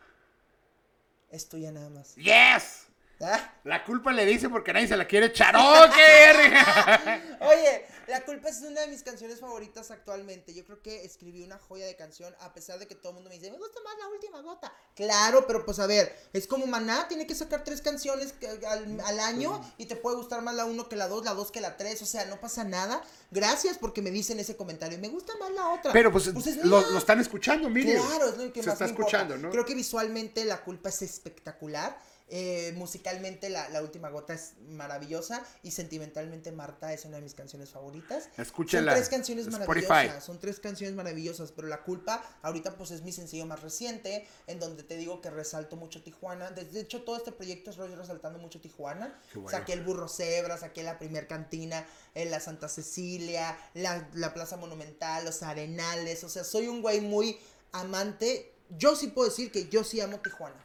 es tuya nada más. ¡Yes! La culpa le dice porque nadie se la quiere echar. Oye, La culpa es una de mis canciones favoritas actualmente. Yo creo que escribí una joya de canción, a pesar de que todo el mundo me dice, me gusta más la última gota. Claro, pero pues a ver, es como Maná, tiene que sacar tres canciones al, al año y te puede gustar más la uno que la dos, la dos que la tres, o sea, no pasa nada. Gracias porque me dicen ese comentario, me gusta más la otra. Pero pues, es lo, están escuchando, Miguel. Claro, es lo que Se más está me importa. escuchando, ¿no? Creo que visualmente la culpa es espectacular. Eh, musicalmente la, la última gota es maravillosa y sentimentalmente Marta es una de mis canciones favoritas. Escúchenla. Son tres canciones Spotify. maravillosas, son tres canciones maravillosas, pero La Culpa ahorita pues es mi sencillo más reciente, en donde te digo que resalto mucho Tijuana. De hecho, todo este proyecto es rollo resaltando mucho Tijuana. Bueno. Saqué el Burro Cebra, saqué la primer cantina, en la Santa Cecilia, la, la Plaza Monumental, los Arenales, o sea, soy un güey muy amante. Yo sí puedo decir que yo sí amo Tijuana.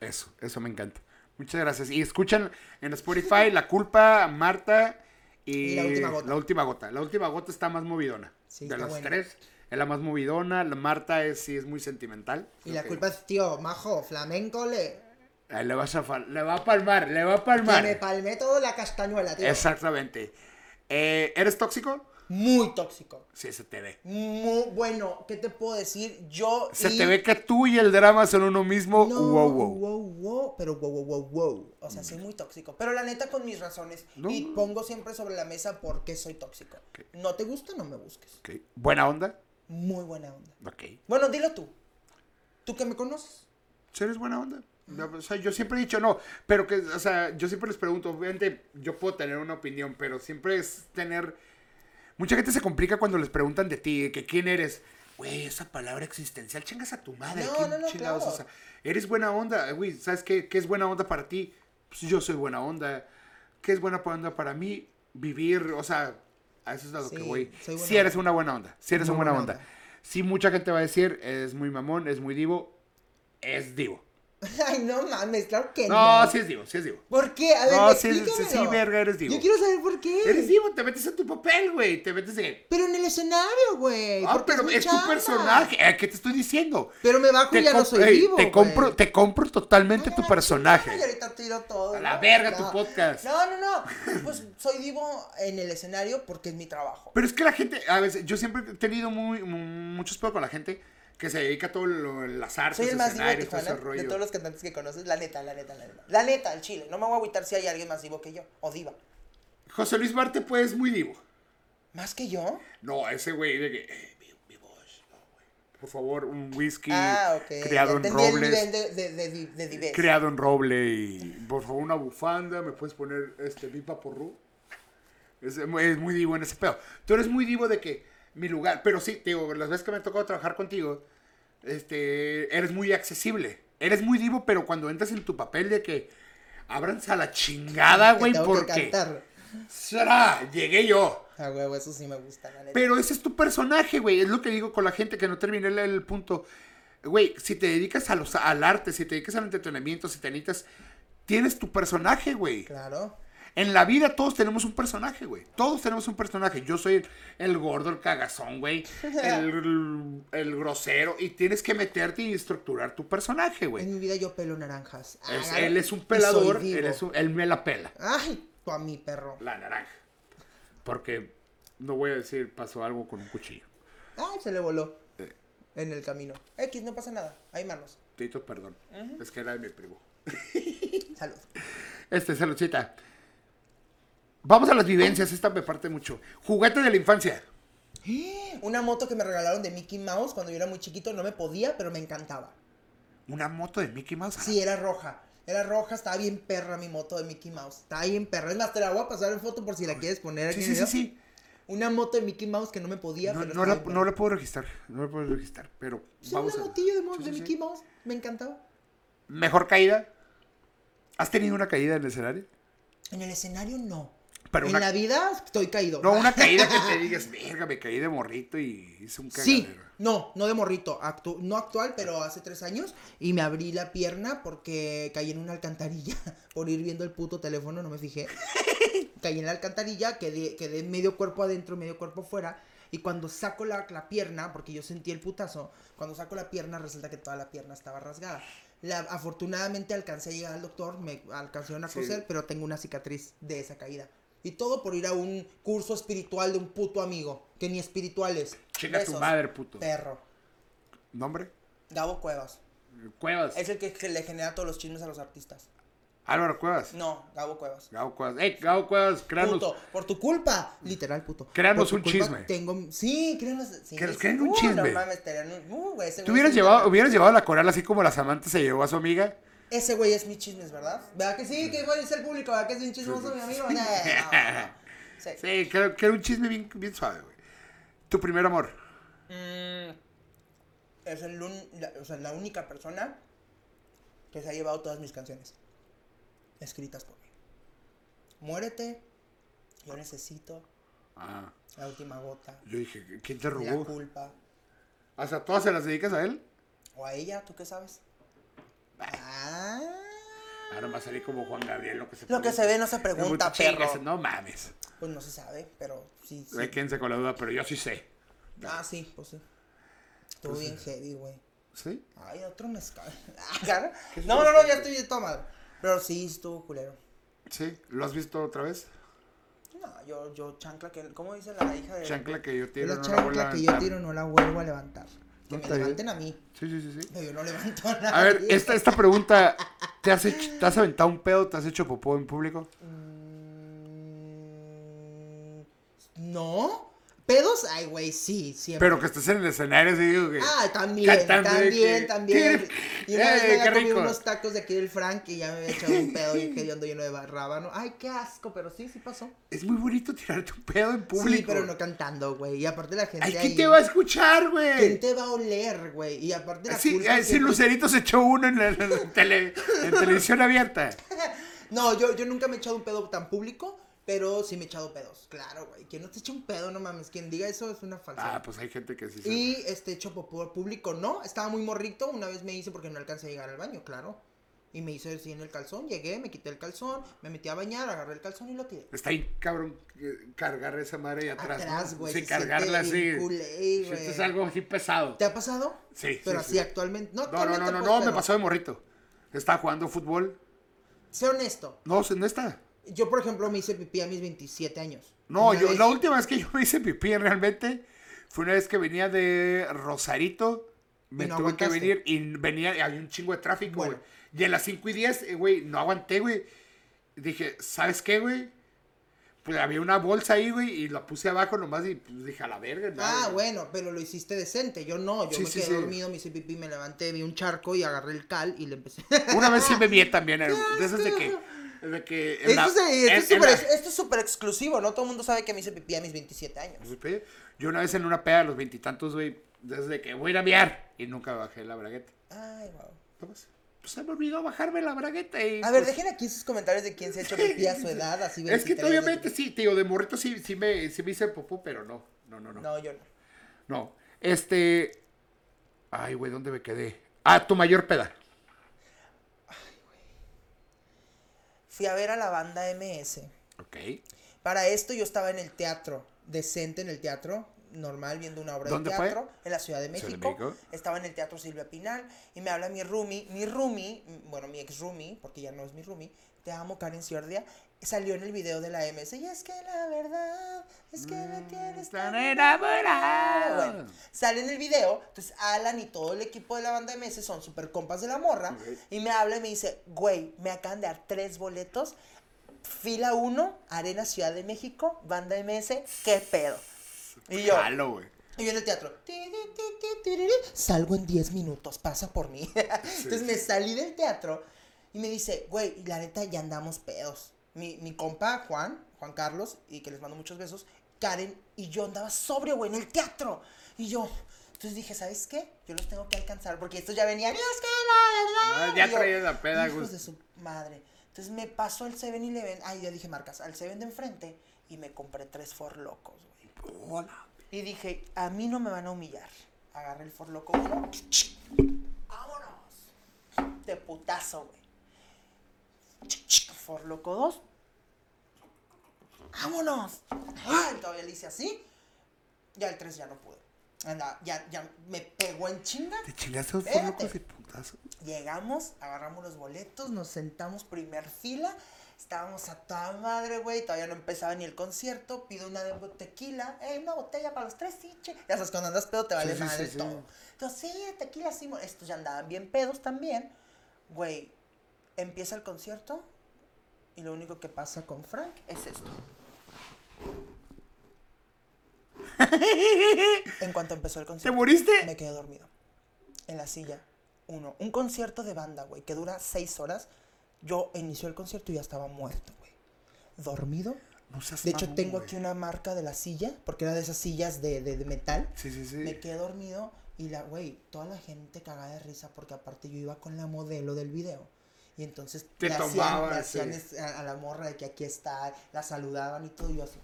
Eso, eso me encanta. Muchas gracias. Y escuchan en Spotify La Culpa, Marta y, La Última Gota. La Última Gota. La Última Gota está más movidona. Sí, de las tres, es la más movidona. La Marta es, sí es muy sentimental. Y la culpa es, tío, majo, flamenco, le, Ahí le, vas a fal- le va a palmar, le va a que palmar. me palmé todo la castañuela, tío. Exactamente. Eh, ¿Eres tóxico? Muy tóxico. Sí, se te ve. Muy bueno, ¿qué te puedo decir? Yo. Se y- te ve que tú y el drama son uno mismo. No, wow, wow. wow, wow, pero wow, wow, wow, wow. O sea, soy muy tóxico. Pero la neta, con mis razones. No. Y pongo siempre sobre la mesa por qué soy tóxico. No te gusta, no me busques. Buena onda. Muy buena onda. Ok. Bueno, dilo tú. Tú que me conoces. ¿Sí eres buena onda? O sea, yo siempre he dicho no, pero que, o sea, yo siempre les pregunto, obviamente yo puedo tener una opinión, pero siempre es tener... Mucha gente se complica cuando les preguntan de ti, de que quién eres. Güey, esa palabra existencial, chingas a tu madre. No, ¿quién no, no, chingados? claro. O sea, eres buena onda, güey, ¿sabes qué, qué es buena onda para ti? Pues yo soy buena onda. ¿Qué es buena onda para mí? Vivir, o sea, a eso es a lo Sí, que voy. Si eres onda. una buena onda, si eres Muy una buena buena onda. onda. Sí, mucha gente va a decir, es muy mamón, es muy divo. Es divo. Ay, no mames, claro que no. No, sí es divo, sí es divo. ¿Por qué? A ver, No, sí, sí, sí, verga, eres divo. Yo quiero saber por qué. Eres divo, te metes en tu papel, güey. Te metes en. Pero en el escenario, güey. Ah, pero es tu personaje. ¿eh? ¿Qué te estoy diciendo? Pero me bajo y ya no soy ey, vivo, te compro, te compro totalmente tu personaje. y ahorita tiro todo. A la ¿no? verga No. tu podcast. No, no, no. Pues soy divo en el escenario porque es mi trabajo. Pero es que la gente, a veces, yo siempre he tenido muy, mu- muchos pedos con la gente que se dedica a todo lo, las artes, Soy el más divo de todo de todos los cantantes que conoces. La neta, la neta, la neta. La neta, el chile. No me voy a agüitar si hay alguien más divo que yo. O diva. José Luis Marte, pues, es muy divo. ¿Más que yo? No, ese güey de que, eh, mi, mi voz, no, güey. Por favor, un whisky Ah, ok. criado Ya en de, de, de, divez. Criado en roble y por favor una bufanda, me puedes poner este Vipa Porru. Es, es muy divo en ese pedo. Tú eres muy divo de que mi lugar, pero sí, te digo, las veces que me ha tocado trabajar contigo, este, eres muy accesible. Eres muy divo, pero cuando entras en tu papel de que ábranse a la chingada, güey, porque. ¡Sara! llegué yo. Ah, huevo, eso sí me gusta, la neta. Pero ese es tu personaje, güey. Es lo que digo con la gente que no terminé el, el punto. Güey, si te dedicas a los, al arte, si te dedicas al entretenimiento, si te dedicas... Tienes tu personaje, güey. Claro. En la vida todos tenemos un personaje, güey. Todos tenemos un personaje. Yo soy el, el gordo, el cagazón, güey. El, el grosero. Y tienes que meterte y estructurar tu personaje, güey. En mi vida yo pelo naranjas. Es- él es un pelador. Él, es un- él me la pela. Ay, tú a mi perro. La naranja. Porque no voy a decir pasó algo con un cuchillo. Ay, se le voló. Eh. En el camino. X, no pasa nada. Hay manos. Tito, perdón. Es que era de mi primo. Salud. Este, saludcita. Vamos a las vivencias, esta me parte mucho. Juguete de la infancia. Una moto que me regalaron de Mickey Mouse cuando yo era muy chiquito. No me podía, pero me encantaba. Una moto de Mickey Mouse. Sí, era roja. Era roja, estaba bien perra mi moto de Mickey Mouse. Estaba bien perra. Es más, te la voy a pasar en foto por si la quieres poner aquí Sí, sí, sí, sí. Una moto de Mickey Mouse que no me podía, No, pero no estaba la, no puedo registrar. No la puedo registrar. Pero Sí, vamos una a. motillo de, Sí, de. Mickey Mouse. Me encantaba. Mejor caída. ¿Has tenido una caída en el escenario? En el escenario no. Pero en una- la vida estoy caído. No, una caída que te digas, verga, me caí de morrito y hice un cagadero. Sí, no, no de morrito, actu- no actual, pero hace tres años y me abrí la pierna porque caí en una alcantarilla por ir viendo el puto teléfono, no me fijé. caí en la alcantarilla, quedé, quedé medio cuerpo adentro, medio cuerpo fuera y cuando saco la, la pierna, porque yo sentí el putazo, cuando saco la pierna resulta que toda la pierna estaba rasgada. La- afortunadamente alcancé a llegar al doctor, me alcanzaron a Sí. coser, pero tengo una cicatriz de esa caída. Y todo por ir a un curso espiritual de un puto amigo, que ni espiritual es. Chinga tu madre, puto. Perro. ¿Nombre? Gabo Cuevas. Cuevas. Es el que, que le genera todos los chismes a los artistas. Álvaro Cuevas. No, Gabo Cuevas. Gabo Cuevas. ¡Ey, Gabo Cuevas! Créanos. Puto, por tu culpa. Literal, puto. Créanos un culpa chisme. Tengo, sí, créanos. Sí, un Uh, chisme. No mames, estarían uh, güey, ¿Tú hubieras llevado, hubieras llevado la coral así como la Samantha se llevó a su amiga? Ese güey es mi chismes, ¿verdad? ¿Verdad que sí? Que güey es el público, ¿verdad que es un chismoso mi amigo? No, no, no. Sí. Sí, creo que era un chisme bien, bien suave, güey. Tu primer amor. Mm, es el un- la, o sea, la única persona que se ha llevado todas mis canciones escritas por mí. Muérete, yo necesito, Ah, la última gota, yo dije, ¿quién te la robó? culpa. O sea, ¿todas se las dedicas a él? O a ella, ¿tú qué sabes? Ah, Ah, nomás salí como Juan Gabriel, lo que se lo que se ve no se pregunta, Chingas, perro. No mames. Pues no se sabe, pero sí, sí. Hay quien se con la duda, pero yo sí sé. Ah, sí, pues sí. Estuvo bien heavy, güey. ¿Sí? Ay, otro mezcal. Ah, no, no, no, ya estoy de toma. Pero sí, estuvo culero. ¿Sí? ¿Lo has visto otra vez? No, yo, yo chancla que, ¿cómo dice la hija de... Chancla que yo tiro, la no la vuelvo chancla a que yo tiro no la vuelvo a levantar. Que No, me bien. levanten a mí. Sí, sí, sí, sí. Pero yo no levanto a nadie. A ver, esta, esta pregunta, ¿te has, hecho- ¿te has aventado un pedo? ¿Te has hecho popó en público? Mm, No. ¿Pedos? Ay, güey, sí, siempre. Pero que estés en el escenario, sí, digo que... Ah, también, también, también. Y una vez ¡Eh, me había comido unos tacos de aquí del Frank y ya me había echado un pedo y que ando lleno de rábano. Ay, qué asco, pero sí, sí pasó. Es muy bonito tirarte un pedo en público. Sí, pero no cantando, güey. Y aparte la gente Ay, ahí... ¿quién te va a escuchar, güey? ¿Quién te va a oler, güey? Y aparte la Sí, culpa eh, sí, Lucerito se echó uno en, la- en la tele- en televisión abierta. No, yo, yo nunca me he echado un pedo tan público, pero sí me he echado pedos. Claro, güey. Quien no te echa un pedo, no mames. Quien diga eso es una falsa. Ah, pues hay gente que sí se... Y este hecho popó público, no. Estaba muy morrito. Una vez me hice porque no alcancé a llegar al baño, claro. Y me hice así en el calzón. Llegué, me quité el calzón, me metí a bañar, agarré el calzón y lo tiré. Está ahí, cabrón, cargar esa madre ahí atrás. Atrás, ¿no? güey. Sí, se cargarla así. culé. Esto es algo así pesado. ¿Te ha pasado? Sí, Pero sí, así sí. actualmente. No, No, no, no, no, pues, no, me pasó de morrito. Estaba jugando fútbol. Sé honesto. No, no está. Yo, por ejemplo, me hice pipí a mis 27 años. No, yo, vez- la última vez que yo me hice pipí realmente fue una vez que venía de Rosarito. Me no tuve que venir y venía, había un chingo de tráfico, Bueno. güey. Y a las 5 y 10, eh, güey, no aguanté, güey. Dije, ¿sabes qué, güey? Pues había una bolsa ahí, güey, y la puse abajo nomás y pues, dije, a la verga. ya, Ah, bueno, pero lo hiciste decente. Yo no, yo Sí, me quedé sí. dormido, me hice pipí, me levanté, vi un charco y agarré el cal y le empecé. Una vez sí me vi también, eh, de esas de que... De que Esto, la- es, esto en- es en súper la- ex- esto es súper exclusivo, ¿no? Todo el mundo sabe que me hice pipí a mis 27 años. Yo una vez en una peda a los veintitantos, güey, desde que voy a ir a miar y nunca bajé la bragueta. Ay, wow. Pues, pues se me olvidó bajarme la bragueta y... A ver, pues, dejen aquí sus comentarios de quién se ha hecho pipí a su edad, así Es que 23, obviamente sí, tío, de morrito sí, sí, me, sí me hice popó, pero no, no, no, no. No, No, yo no. este... Ay, güey, ¿dónde me quedé? Ah, tu mayor peda. Fui a ver a la banda MS. Ok. Para esto yo estaba en el teatro, decente en el teatro, normal, viendo una obra ¿Dónde de fue? teatro en la Ciudad de Ciudad de México. México. Estaba en el teatro Silvia Pinal y me habla mi roomie, mi roomie, bueno, mi ex roomie, porque ya no es mi roomie, te amo Karen Ciordia, salió en el video de la MS y es que la verdad es que me tienes tan Mm, enamorado. Bueno, sale en el video, entonces Alan y todo el equipo de la banda MS son super compas de la morra y me habla y me dice, güey, me acaban de dar tres boletos Fila 1, Arena Ciudad de México, Banda MS, ¿qué pedo? Y yo, Jalo, güey. y yo en el teatro, salgo en 10 minutos, pasa por mí. Entonces me salí del teatro y me dice, güey, la neta ya andamos pedos. Mi, mi compa Juan, Juan Carlos, y que les mando muchos besos, Karen y yo andaba sobrio, güey, en el teatro. Y yo, entonces dije, ¿sabes qué? Yo los tengo que alcanzar porque estos ya venían, es que la verdad. Ah, ya traías la peda, Hijos güey. de su madre. Entonces me paso al 7-Eleven, ay, ya dije marcas, al 7 de enfrente y me compré tres For Locos, güey. Hola. Y dije, a mí no me van a humillar. Agarré el Forloco 1. ¡Vámonos! De putazo, güey. Forloco 2. ¡Vámonos! ¡Ay! Todavía le hice así. Ya el 3 ya no pude. Anda, ya, ya me pegó en chinga. ¿Te chingaste Espérate. locos de putazo? Llegamos, agarramos los boletos, nos sentamos primer fila. Estábamos a toda madre, güey. Todavía no empezaba ni el concierto. Pido una de tequila. Eh, una botella para los tres, sí, che. Ya sabes, cuando andas pedo te vale Sí, madre sí, sí. todo. Entonces, sí, tequila, sí. Estos ya andaban bien pedos también. Güey, empieza el concierto. Y lo único que pasa con Frank es esto. En cuanto empezó el ¿Te concierto. moriste? Me quedé dormido. En la silla. Uno. Un concierto de banda, güey, que dura seis horas. Yo inició el concierto y ya estaba muerto, güey. Dormido. No seas De hecho, mamón, tengo güey. aquí una marca de la silla, porque era de esas sillas de, de- de metal. Sí, sí, sí. Me quedé dormido y la, güey, toda la gente cagada de risa porque aparte yo iba con la modelo del video. Y entonces Te le hacían, le sí. a, a la morra de que aquí está, la saludaban y todo, y yo así.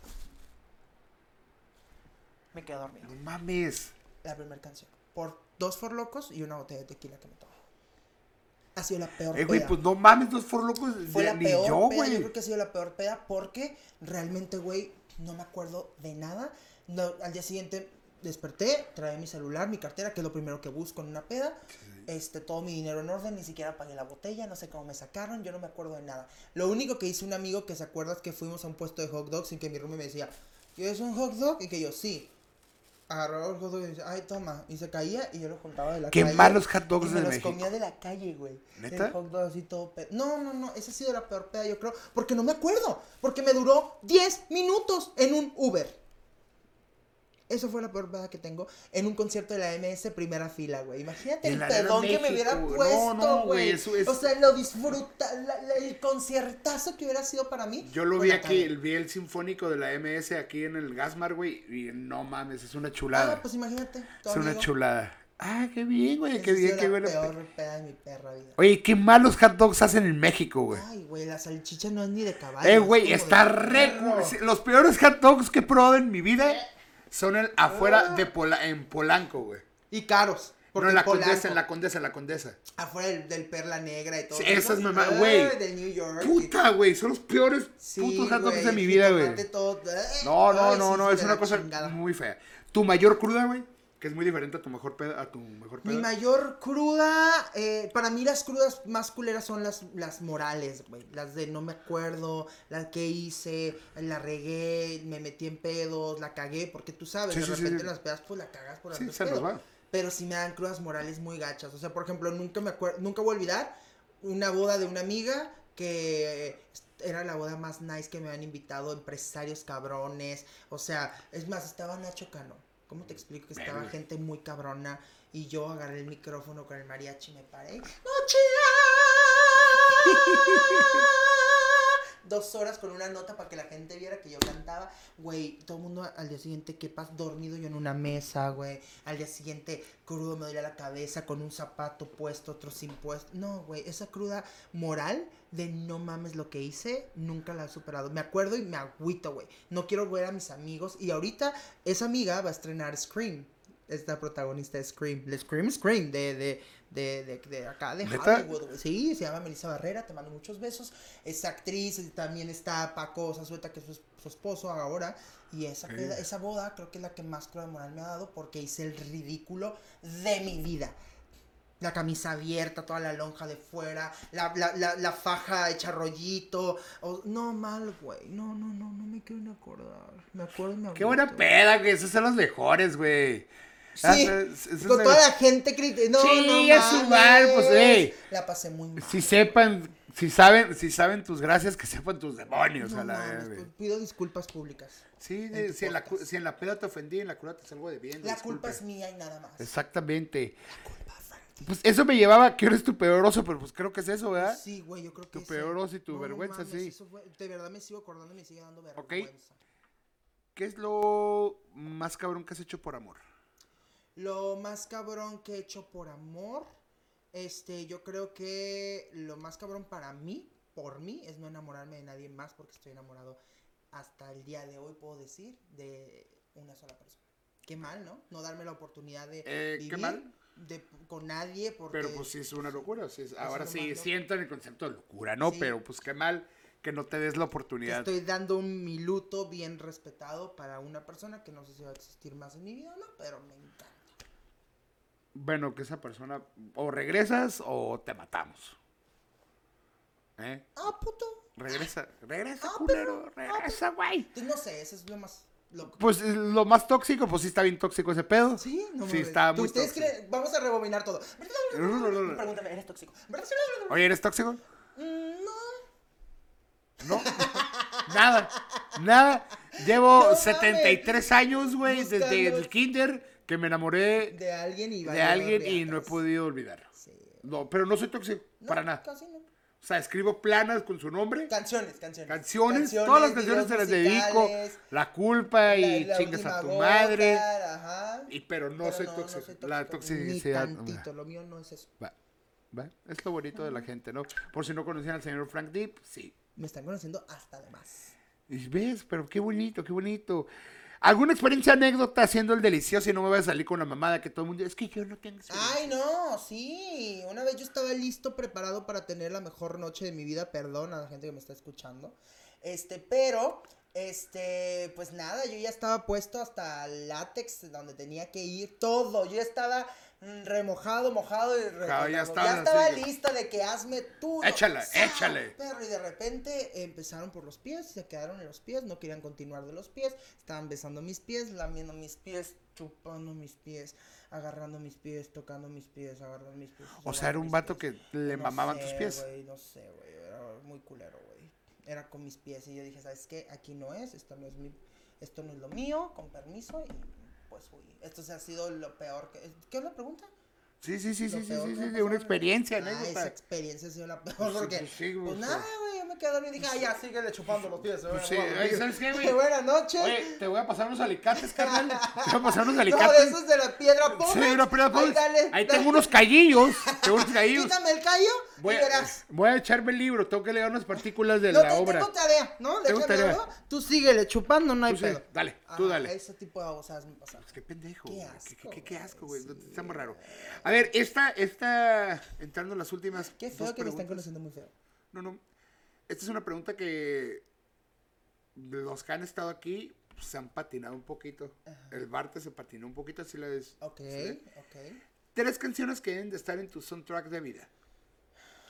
Me quedé dormido. No mames. La primera canción. Por dos for locos y una botella de tequila que me tomé. Ha sido la peor Eh, güey, peda. pues no mames, dos for locos. Fue la ni peor yo, peda, yo creo que ha sido la peor peda porque realmente, güey, no me acuerdo de nada. No, al día siguiente desperté, traía mi celular, mi cartera, que es lo primero que busco en una peda. Este, todo mi dinero en orden, ni siquiera pagué la botella, no sé cómo me sacaron, yo no me acuerdo de nada. Lo único que hice un amigo que se acuerda es que fuimos a un puesto de hot dogs y que mi roomie me decía, ¿quieres un hot dog? Y que yo, sí. Agarraba el hot dog y decía, ay, toma. Y se caía y yo lo juntaba de la Qué calle. malos hot dogs y me de los México. comía de la calle, güey. ¿Neta? El hot dog así todo pe- No, no, no, esa ha sido la peor peda, yo creo. Porque no me acuerdo. Porque me duró 10 minutos en un Uber. Eso fue la peor peda que tengo en un concierto de la MS primera fila, güey. Imagínate el pedón que me hubiera puesto, No, no, güey, es- O sea, lo disfruta, la- la- el conciertazo que hubiera sido para mí. Yo lo vi aquí, el- vi el sinfónico de la MS aquí en el Gasmar, güey, y no mames, es una Ah, chulada. pues imagínate. es una chulada. Ah, qué bien, güey, qué bien, qué la buena. peor peda de mi perra vida. Oye, qué malos hot dogs hacen en México, güey. Ay, güey, la salchicha no es ni de caballo. Eh, güey, está re... Los peores hot dogs que he probado en mi vida son el afuera de Pola- en Polanco, güey. Y caros. No, Porque en la Polanco, Condesa, en la Condesa, en la Condesa. Afuera del, del Perla Negra y todo. Sí, esas mamá- Ay, güey. Del New York. Puta, güey, son los peores Sí, putos hot de mi vida, güey. No, no, no, no, es de una cosa chingada. muy fea. Tu mayor cruda, güey, que es muy diferente a tu mejor peda, a tu mejor peda. Mi mayor cruda, eh, para mí las crudas más culeras son las, las morales, güey. Las de no me acuerdo, las que hice, la regué, me metí en pedos, la cagué, porque tú sabes, Sí, de sí, repente sí. las pedas pues la cagas por Sí, andar se pedo. nos va. Pero sí me dan crudas morales muy gachas. O sea, por ejemplo, nunca me acuerdo, nunca voy a olvidar una boda de una amiga que era la boda más nice que me habían invitado, empresarios cabrones. O sea, es más, estaba Nacho Cano. ¿Cómo te explico que estaba gente muy cabrona? Y yo agarré el micrófono con el mariachi y me paré. ¡Noche! Dos horas con una nota para que la gente viera que yo cantaba. Güey, todo el mundo al día siguiente, ¿qué pasa? Dormido yo en una mesa, güey. Al día siguiente, crudo, me dolía la cabeza con un zapato puesto, otro sin puesto. No, güey, esa cruda moral de no mames lo que hice, nunca la he superado. Me acuerdo y me agüito, güey. No quiero ver a mis amigos. Y ahorita, esa amiga va a estrenar Scream. Esta protagonista de Scream. Scream Scream de, de, de, de, de acá, de. Hollywood. Sí, se llama Melissa Barrera, te mando muchos besos. Es actriz, también está Paco Zazueta, que es su, su esposo ahora. Y esa, esa boda creo que es la que más cruda moral me ha dado porque hice el ridículo de mi vida. La camisa abierta, toda la lonja de fuera, la, la, la, la faja hecha rollito. o- no, mal, güey. No, no, no, no me quiero ni acordar. Me acuerdo me Qué buena peda, güey, esos son los mejores, güey. Sí, Ah, es- es- con toda la gente crit- No, Sí, no a su pues, mames. ey. La pasé muy mal. Si sepan, si saben, si saben tus gracias, que sepan tus demonios No a la mames, pues, pido disculpas públicas. Sí, en si en, la, si en la peda te ofendí, en la cura te salgo de bien. La disculpe. culpa es mía y nada más. Exactamente. Culpa, Frankie. Pues eso me llevaba que eres tu peor oso, pero pues creo que es eso, ¿verdad? Sí, güey, yo creo que Tu sí. peor oso y tu vergüenza, mames, sí. eso fue- de verdad me sigo acordando y me sigue dando vergüenza. ¿Qué es lo más cabrón que has hecho por amor? Lo más cabrón que he hecho por amor, este, yo creo que lo más cabrón para mí, por mí, es no enamorarme de nadie más porque estoy enamorado hasta el día de hoy, puedo decir, de una sola persona. Qué mal, ¿no? No darme la oportunidad de Eh, qué vivir mal. de- con nadie porque... Pero pues sí es una locura. sí es- ahora sí siento en el concepto de locura, ¿no? Sí. Pero pues qué mal que no te des la Te oportunidad. estoy dando un mi luto bien respetado para una persona que no sé si va a existir más en mi vida o no, pero me encanta. Bueno, que esa persona o regresas o te matamos. ¿Eh? Ah, puto. Regresa, regresa, Ah, culero, regresa, güey. Entonces, no sé, eso es lo más loco. Pues eh, lo más tóxico, pues sí está bien tóxico ese pedo. Sí, no Sí, mames. está ¿Tú- muy ¿Ustedes tóxico. creen? Vamos a rebobinar todo. Pregúntame, ¿eres tóxico? ¿Verdad? Oye, ¿eres tóxico? Mm, No. No. nada. Nada. Llevo No mames. 73 años, güey, desde el kinder que me enamoré De alguien y de alguien y no he podido olvidar. Sí. No, pero no soy tóxico, No, para nada. Casi no. O sea, escribo planas con su nombre, Canciones, canciones. canciones, todas las canciones se las dedico, la culpa y la chingas a tu madre. Ajá. Y, pero no, Pero soy, tóxico. soy La tóxico, Ni toxicidad. tantito, lo mío no es eso. Va, va. Es lo bonito de la gente, ¿no? Por si no conocían al señor Frank Deep, sí. Me están conociendo hasta de más. Y ves, pero qué bonito, qué bonito. ¿Alguna experiencia, anécdota haciendo el delicioso y no me voy a salir con la mamada que todo el mundo... Es que yo no tengo experiencia"? Ay, no, sí. Una vez yo estaba listo, preparado para tener la mejor noche de mi vida. Perdón a la gente que me está escuchando. Este, pero Este, pues nada, yo ya estaba puesto hasta látex donde tenía que ir, todo. Yo ya estaba remojado, mojado y Claro, ya estabas ya estaba lista de que hazme tú. Échale, échale. Perro, y de repente empezaron por los pies, se quedaron en los pies, no querían continuar de los pies, estaban besando mis pies, lamiendo mis pies, chupando mis pies, agarrando mis pies, tocando mis pies, agarrando mis pies. O sea, era un vato pies. que le No mamaban sé, tus pies. güey, no sé, güey, era muy culero, güey. Era con mis pies y yo dije, ¿sabes qué? Aquí no es, esto no es mi, esto no es lo mío, con permiso y pues fui. Esto se ha sido lo peor que... ¿Qué es la pregunta? Sí, sí, sí, sí, sí, sí, sí, de una en- experiencia, Ah, esa experiencia ha sido la peor porque... sí, güey, pues nada, güey, yo me quedé dormido y dije, ah, ya, síguele chupando los pies. Pues sí, oye, ¿sabes qué, güey? Buenas noches. Oye, te voy a pasar unos alicates, carnal. Te voy a pasar unos no, de alicates. esos de la piedra Sí, Pómex. una piedra Ahí, Pómex. dale, Ahí dale. tengo unos callillos. Tengo unos callillos. Quítame el callo Voy verás. voy a echarme el libro. Tengo que leer unas partículas de No, la te- obra. tengo tarea, ¿no? Tengo tarea. algo, Tú síguele chupando, no hay Tú sí, pedo. dale, tú Ajá, dale. Ese tipo de abusadas me. Pues qué pendejo, Qué asco, Qué, qué- qué asco, güey. güey, Está muy raro. A ver, esta, esta, entrando en las últimas. Qué dos feo que me están conociendo muy feo. No, no. Esta es una pregunta que los que han estado aquí pues, se han patinado un poquito. El Barte se patinó un poquito, así la ves. Ok, ¿Sí? ok. Tres canciones que deben de estar en tu soundtrack de vida.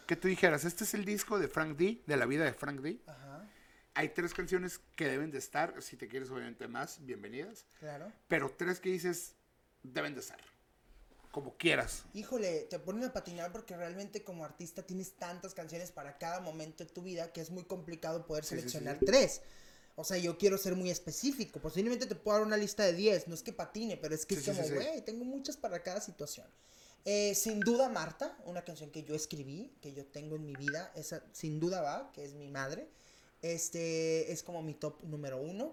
Que tú dijeras, este es el disco de Frank D, de la vida de Frank D. Ajá, Hay tres canciones que deben de estar, si te quieres obviamente más, bienvenidas. claro. Pero tres que dices, deben de estar. Como quieras. Híjole, te ponen a patinar porque realmente como artista tienes tantas canciones para cada momento de tu vida que es muy complicado poder Sí, sí, sí. seleccionar tres. O sea, yo quiero ser muy específico. Posiblemente te puedo dar una lista de 10. No es que patine, pero es que es como, güey, tengo muchas para cada situación. Eh, sin duda, Marta, una canción que yo escribí, que yo tengo en mi vida, esa sin duda va, que es mi madre. Este es como mi top número uno.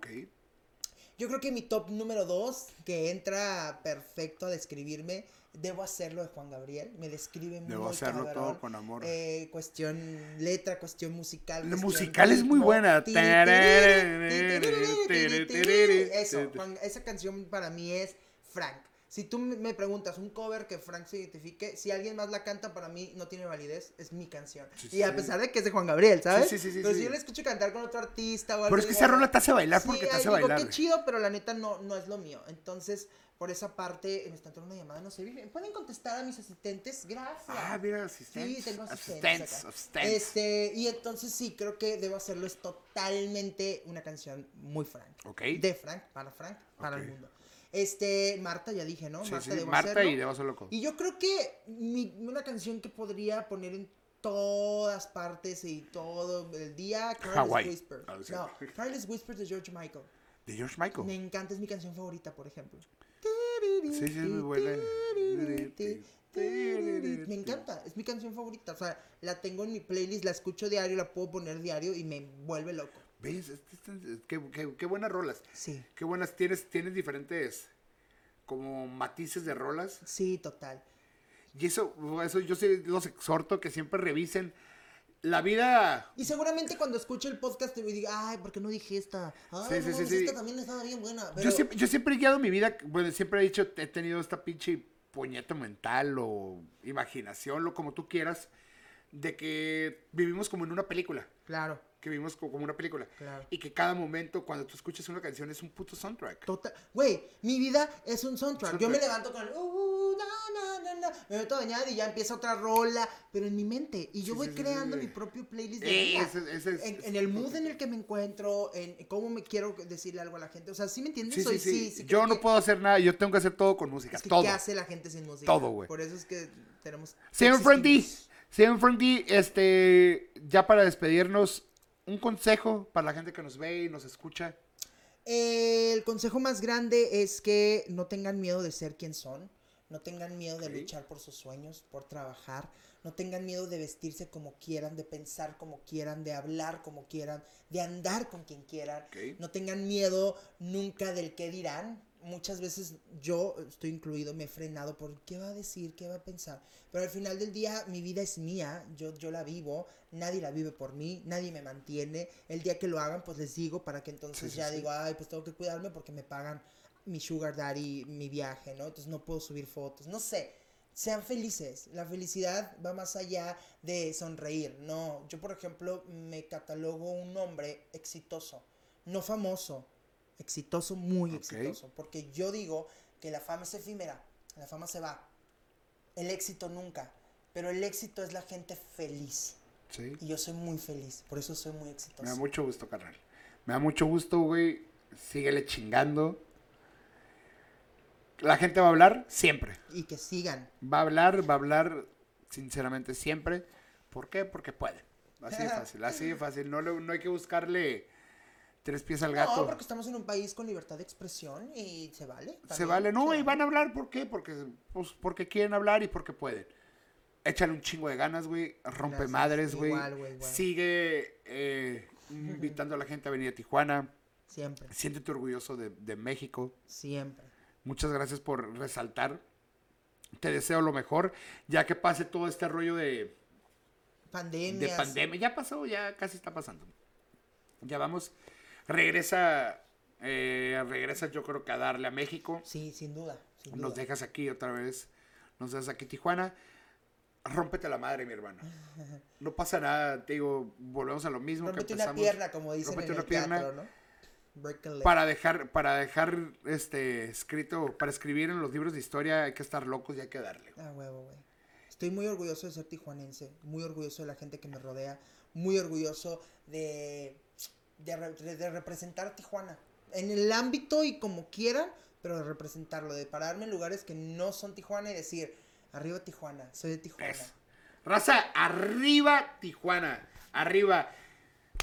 Yo creo que mi top número dos, que entra perfecto a describirme, debo hacerlo de Juan Gabriel. Me describe muy Debo hacerlo cabrón. todo con amor. Eh, cuestión letra, cuestión musical. La musical es muy buena. Eso, Juan- esa canción para mí es Frank. Si tú me preguntas un cover que Frank se identifique, si alguien más la canta, para mí no tiene validez, es mi canción. Sí, y a pesar de que es de Juan Gabriel, ¿sabes? Sí, sí, sí, Pero si yo la escucho cantar con otro artista o algo Pero es que esa rola "Ah, te hace bailar porque te hace digo, bailar. qué chido, pero la neta no, no es lo mío. Entonces, por esa parte, me está entrando una llamada, no sé, ¿pueden contestar a mis asistentes? Gracias. Ah, mira, asistentes. Sí, tengo asistentes. Asistentes, asistentes. Este, y entonces sí, creo que debo hacerlo. Es totalmente una canción muy Frank. Ok. De Frank, para Frank, para el mundo. Este, Marta, ya dije, ¿no? Sí, Marta, sí, debo Marta hacerlo. y Debo Hacerlo con. Y yo creo que mi- una canción que podría poner en todas partes y todo el día, Hawái. Whisper. Ah. No, Careless Whisper de George Michael. De George Michael. Me encanta, es mi canción favorita, por ejemplo. Sí, sí, es muy buena. Me encanta, es mi canción favorita. O sea, la tengo en mi playlist, la escucho diario, la puedo poner diario y me vuelve loco. ¿Ves? Qué, qué- qué buenas rolas. Sí, Qué buenas. Tienes, tienes diferentes como matices de rolas. sí, total. Y eso, eso yo sí los exhorto que siempre revisen. La vida Y seguramente cuando escucho el podcast te diga, ay, ¿por qué no dije esta? Ay, Sí, no sí, sí, mames, sí. esta también estaba bien buena. Pero... Yo siempre, yo siempre he guiado mi vida, bueno, siempre he dicho, he tenido esta pinche puñeta mental o imaginación, lo como tú quieras, de que vivimos como en una película, Claro, que vivimos co- como una película. Claro. Y que cada momento, cuando tú escuchas una canción, es un puto soundtrack. total. Güey, mi vida es un soundtrack. Yo me levanto con el, uh, na, na, na, na, me meto a bañar y ya empieza otra rola, pero en mi mente. Y yo Sí, voy sí, creando sí. mi propio playlist de vida. ese- ese es- en, es- en el mood en el que me encuentro, en cómo me quiero decirle algo a la gente. O sea, ¿sí me entiendes? Sí, Soy, sí, yo no que- puedo hacer nada, yo tengo que hacer todo con música, Es que, todo. ¿qué hace la gente sin música? Todo, güey. Por eso es que tenemos. Señor Frankie, señor Frankie, este, ya para despedirnos, un consejo para la gente que nos ve y nos escucha. El consejo más grande es que no tengan miedo de ser quien son, no tengan miedo de luchar por sus sueños, por trabajar, no tengan miedo de vestirse como quieran, de pensar como quieran, de hablar como quieran, de andar con quien quieran. No tengan miedo nunca del qué dirán. Muchas veces yo estoy incluido, me he frenado por qué va a decir, qué va a pensar. Pero al final del día mi vida es mía, yo, yo la vivo, nadie la vive por mí, nadie me mantiene. El día que lo hagan, pues les digo para que entonces Sí, ya sí. digo, ay, pues tengo que cuidarme porque me pagan mi sugar daddy, mi viaje, ¿no? Entonces no puedo subir fotos, no sé. Sean felices. La felicidad va más allá de sonreír. No, yo por ejemplo me catalogo un hombre exitoso. no famoso, exitoso, muy exitoso. Porque yo digo que la fama es efímera, la fama se va. El éxito nunca. Pero el éxito es la gente feliz. Sí. Y yo soy muy feliz, por eso soy muy exitoso. Me da mucho gusto, carnal. Me da mucho gusto, güey. Síguele chingando. La gente va a hablar siempre. Y que sigan. Va a hablar, va a hablar sinceramente siempre. ¿Por qué? Porque puede. Así de fácil, así de fácil. No, no hay que buscarle tres pies al gato. No, porque estamos en un país con libertad de expresión y se vale. Se vale, no, se y van a hablar, ¿por qué? Porque, pues, porque quieren hablar y porque pueden. Échale un chingo de ganas, güey. Rompe Gracias. madres, güey. Igual, güey, igual. Sigue eh, invitando a la gente a venir a Tijuana. Siempre, Siéntete orgulloso de, de México. siempre. Muchas gracias por resaltar. Te deseo lo mejor, ya que pase todo este rollo de, de Pandemias. pandemia. Ya pasó, ya casi está pasando. Ya vamos. Regresa, eh, regresa yo creo que a darle a México. Sí, sin duda. Sin Nos dejas aquí otra vez. Nos dejas aquí Tijuana. Rómpete la madre, mi hermano. No pasa nada, te digo, volvemos a lo mismo Rómpete que una pierna, como dicen Rómpete en el. Para dejar, para dejar este escrito, para escribir en los libros de historia hay que estar locos y hay que darle. Ah, huevo, güey. Estoy muy orgulloso de ser tijuanense, muy orgulloso de la gente que me rodea, muy orgulloso de, de, re- de- representar a Tijuana. En el ámbito y como quieran, pero de representarlo, de pararme en lugares que no son Tijuana y decir, arriba Tijuana, soy de Tijuana. Raza, arriba Tijuana. Arriba.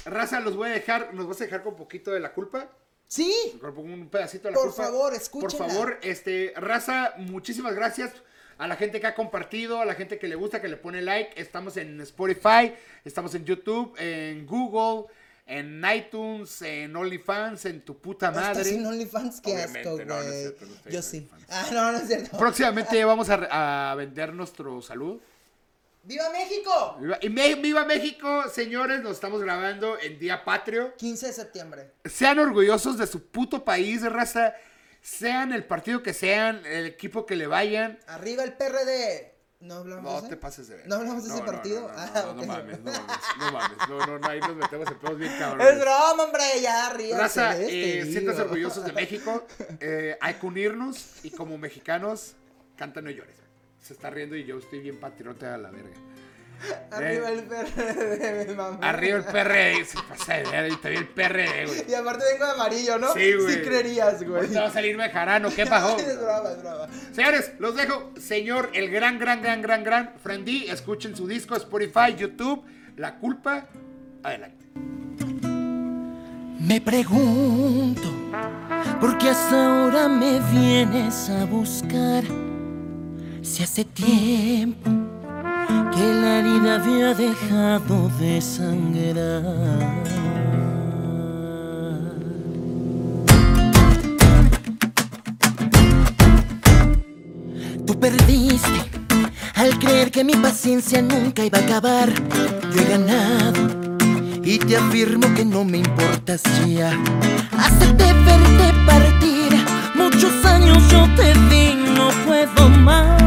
Raza, los voy a dejar, nos vas a dejar con poquito de la culpa. Sí, un pedacito de la Por culpa. favor, Por escúchenla. favor, este, raza, muchísimas gracias a la gente que ha compartido, a la gente que le gusta, que le pone like. Estamos en Spotify, estamos en YouTube, en Google, en iTunes, en OnlyFans, en tu puta ¿Estás madre. en OnlyFans? Qué Obviamente, asco, güey. no, no es cierto, no estoy Yo sí. Ah, no, no es cierto. Próximamente vamos a, a vender nuestro salud. ¡Viva México! Viva, y me- viva México, señores, nos estamos grabando en Día Patrio. 15 de septiembre. Sean orgullosos de su puto país, raza. Sean el partido que sean, el equipo que le vayan. Arriba el PRD. ¿No hablamos de No ese? te pases de ver. ¿No hablamos de ese No, no, partido? No, no, Ah, no, no, no mames, no mames, no mames. No, no, no, ahí nos metemos en pedos bien Es cabrones. broma, hombre, ya arriba. Raza, eh, orgullosos de México. Eh, hay que unirnos y como mexicanos, canta no llores. Se está riendo y yo estoy bien patriota a la verga. Arriba el PRD, mi mamá. Arriba el PRD, se pasa de ver, y te vi el PRD, güey. Y aparte vengo de amarillo, ¿no? Sí, güey. Sí creerías, güey. Ahorita va a salir Bejarano, ¿qué pasó? es broma, es broma. Señores, los dejo. Señor, el gran, gran, gran, gran, gran Friendly. Escuchen su disco, Spotify, YouTube. La culpa. Adelante. Me pregunto, ¿por qué hasta ahora me vienes a buscar? Si hace tiempo que la herida había dejado de sangrar. Tú perdiste al creer que mi paciencia nunca iba a acabar. Yo he ganado y te afirmo que no me importas ya. Hacerte verte partir. Muchos años yo te di, no puedo más.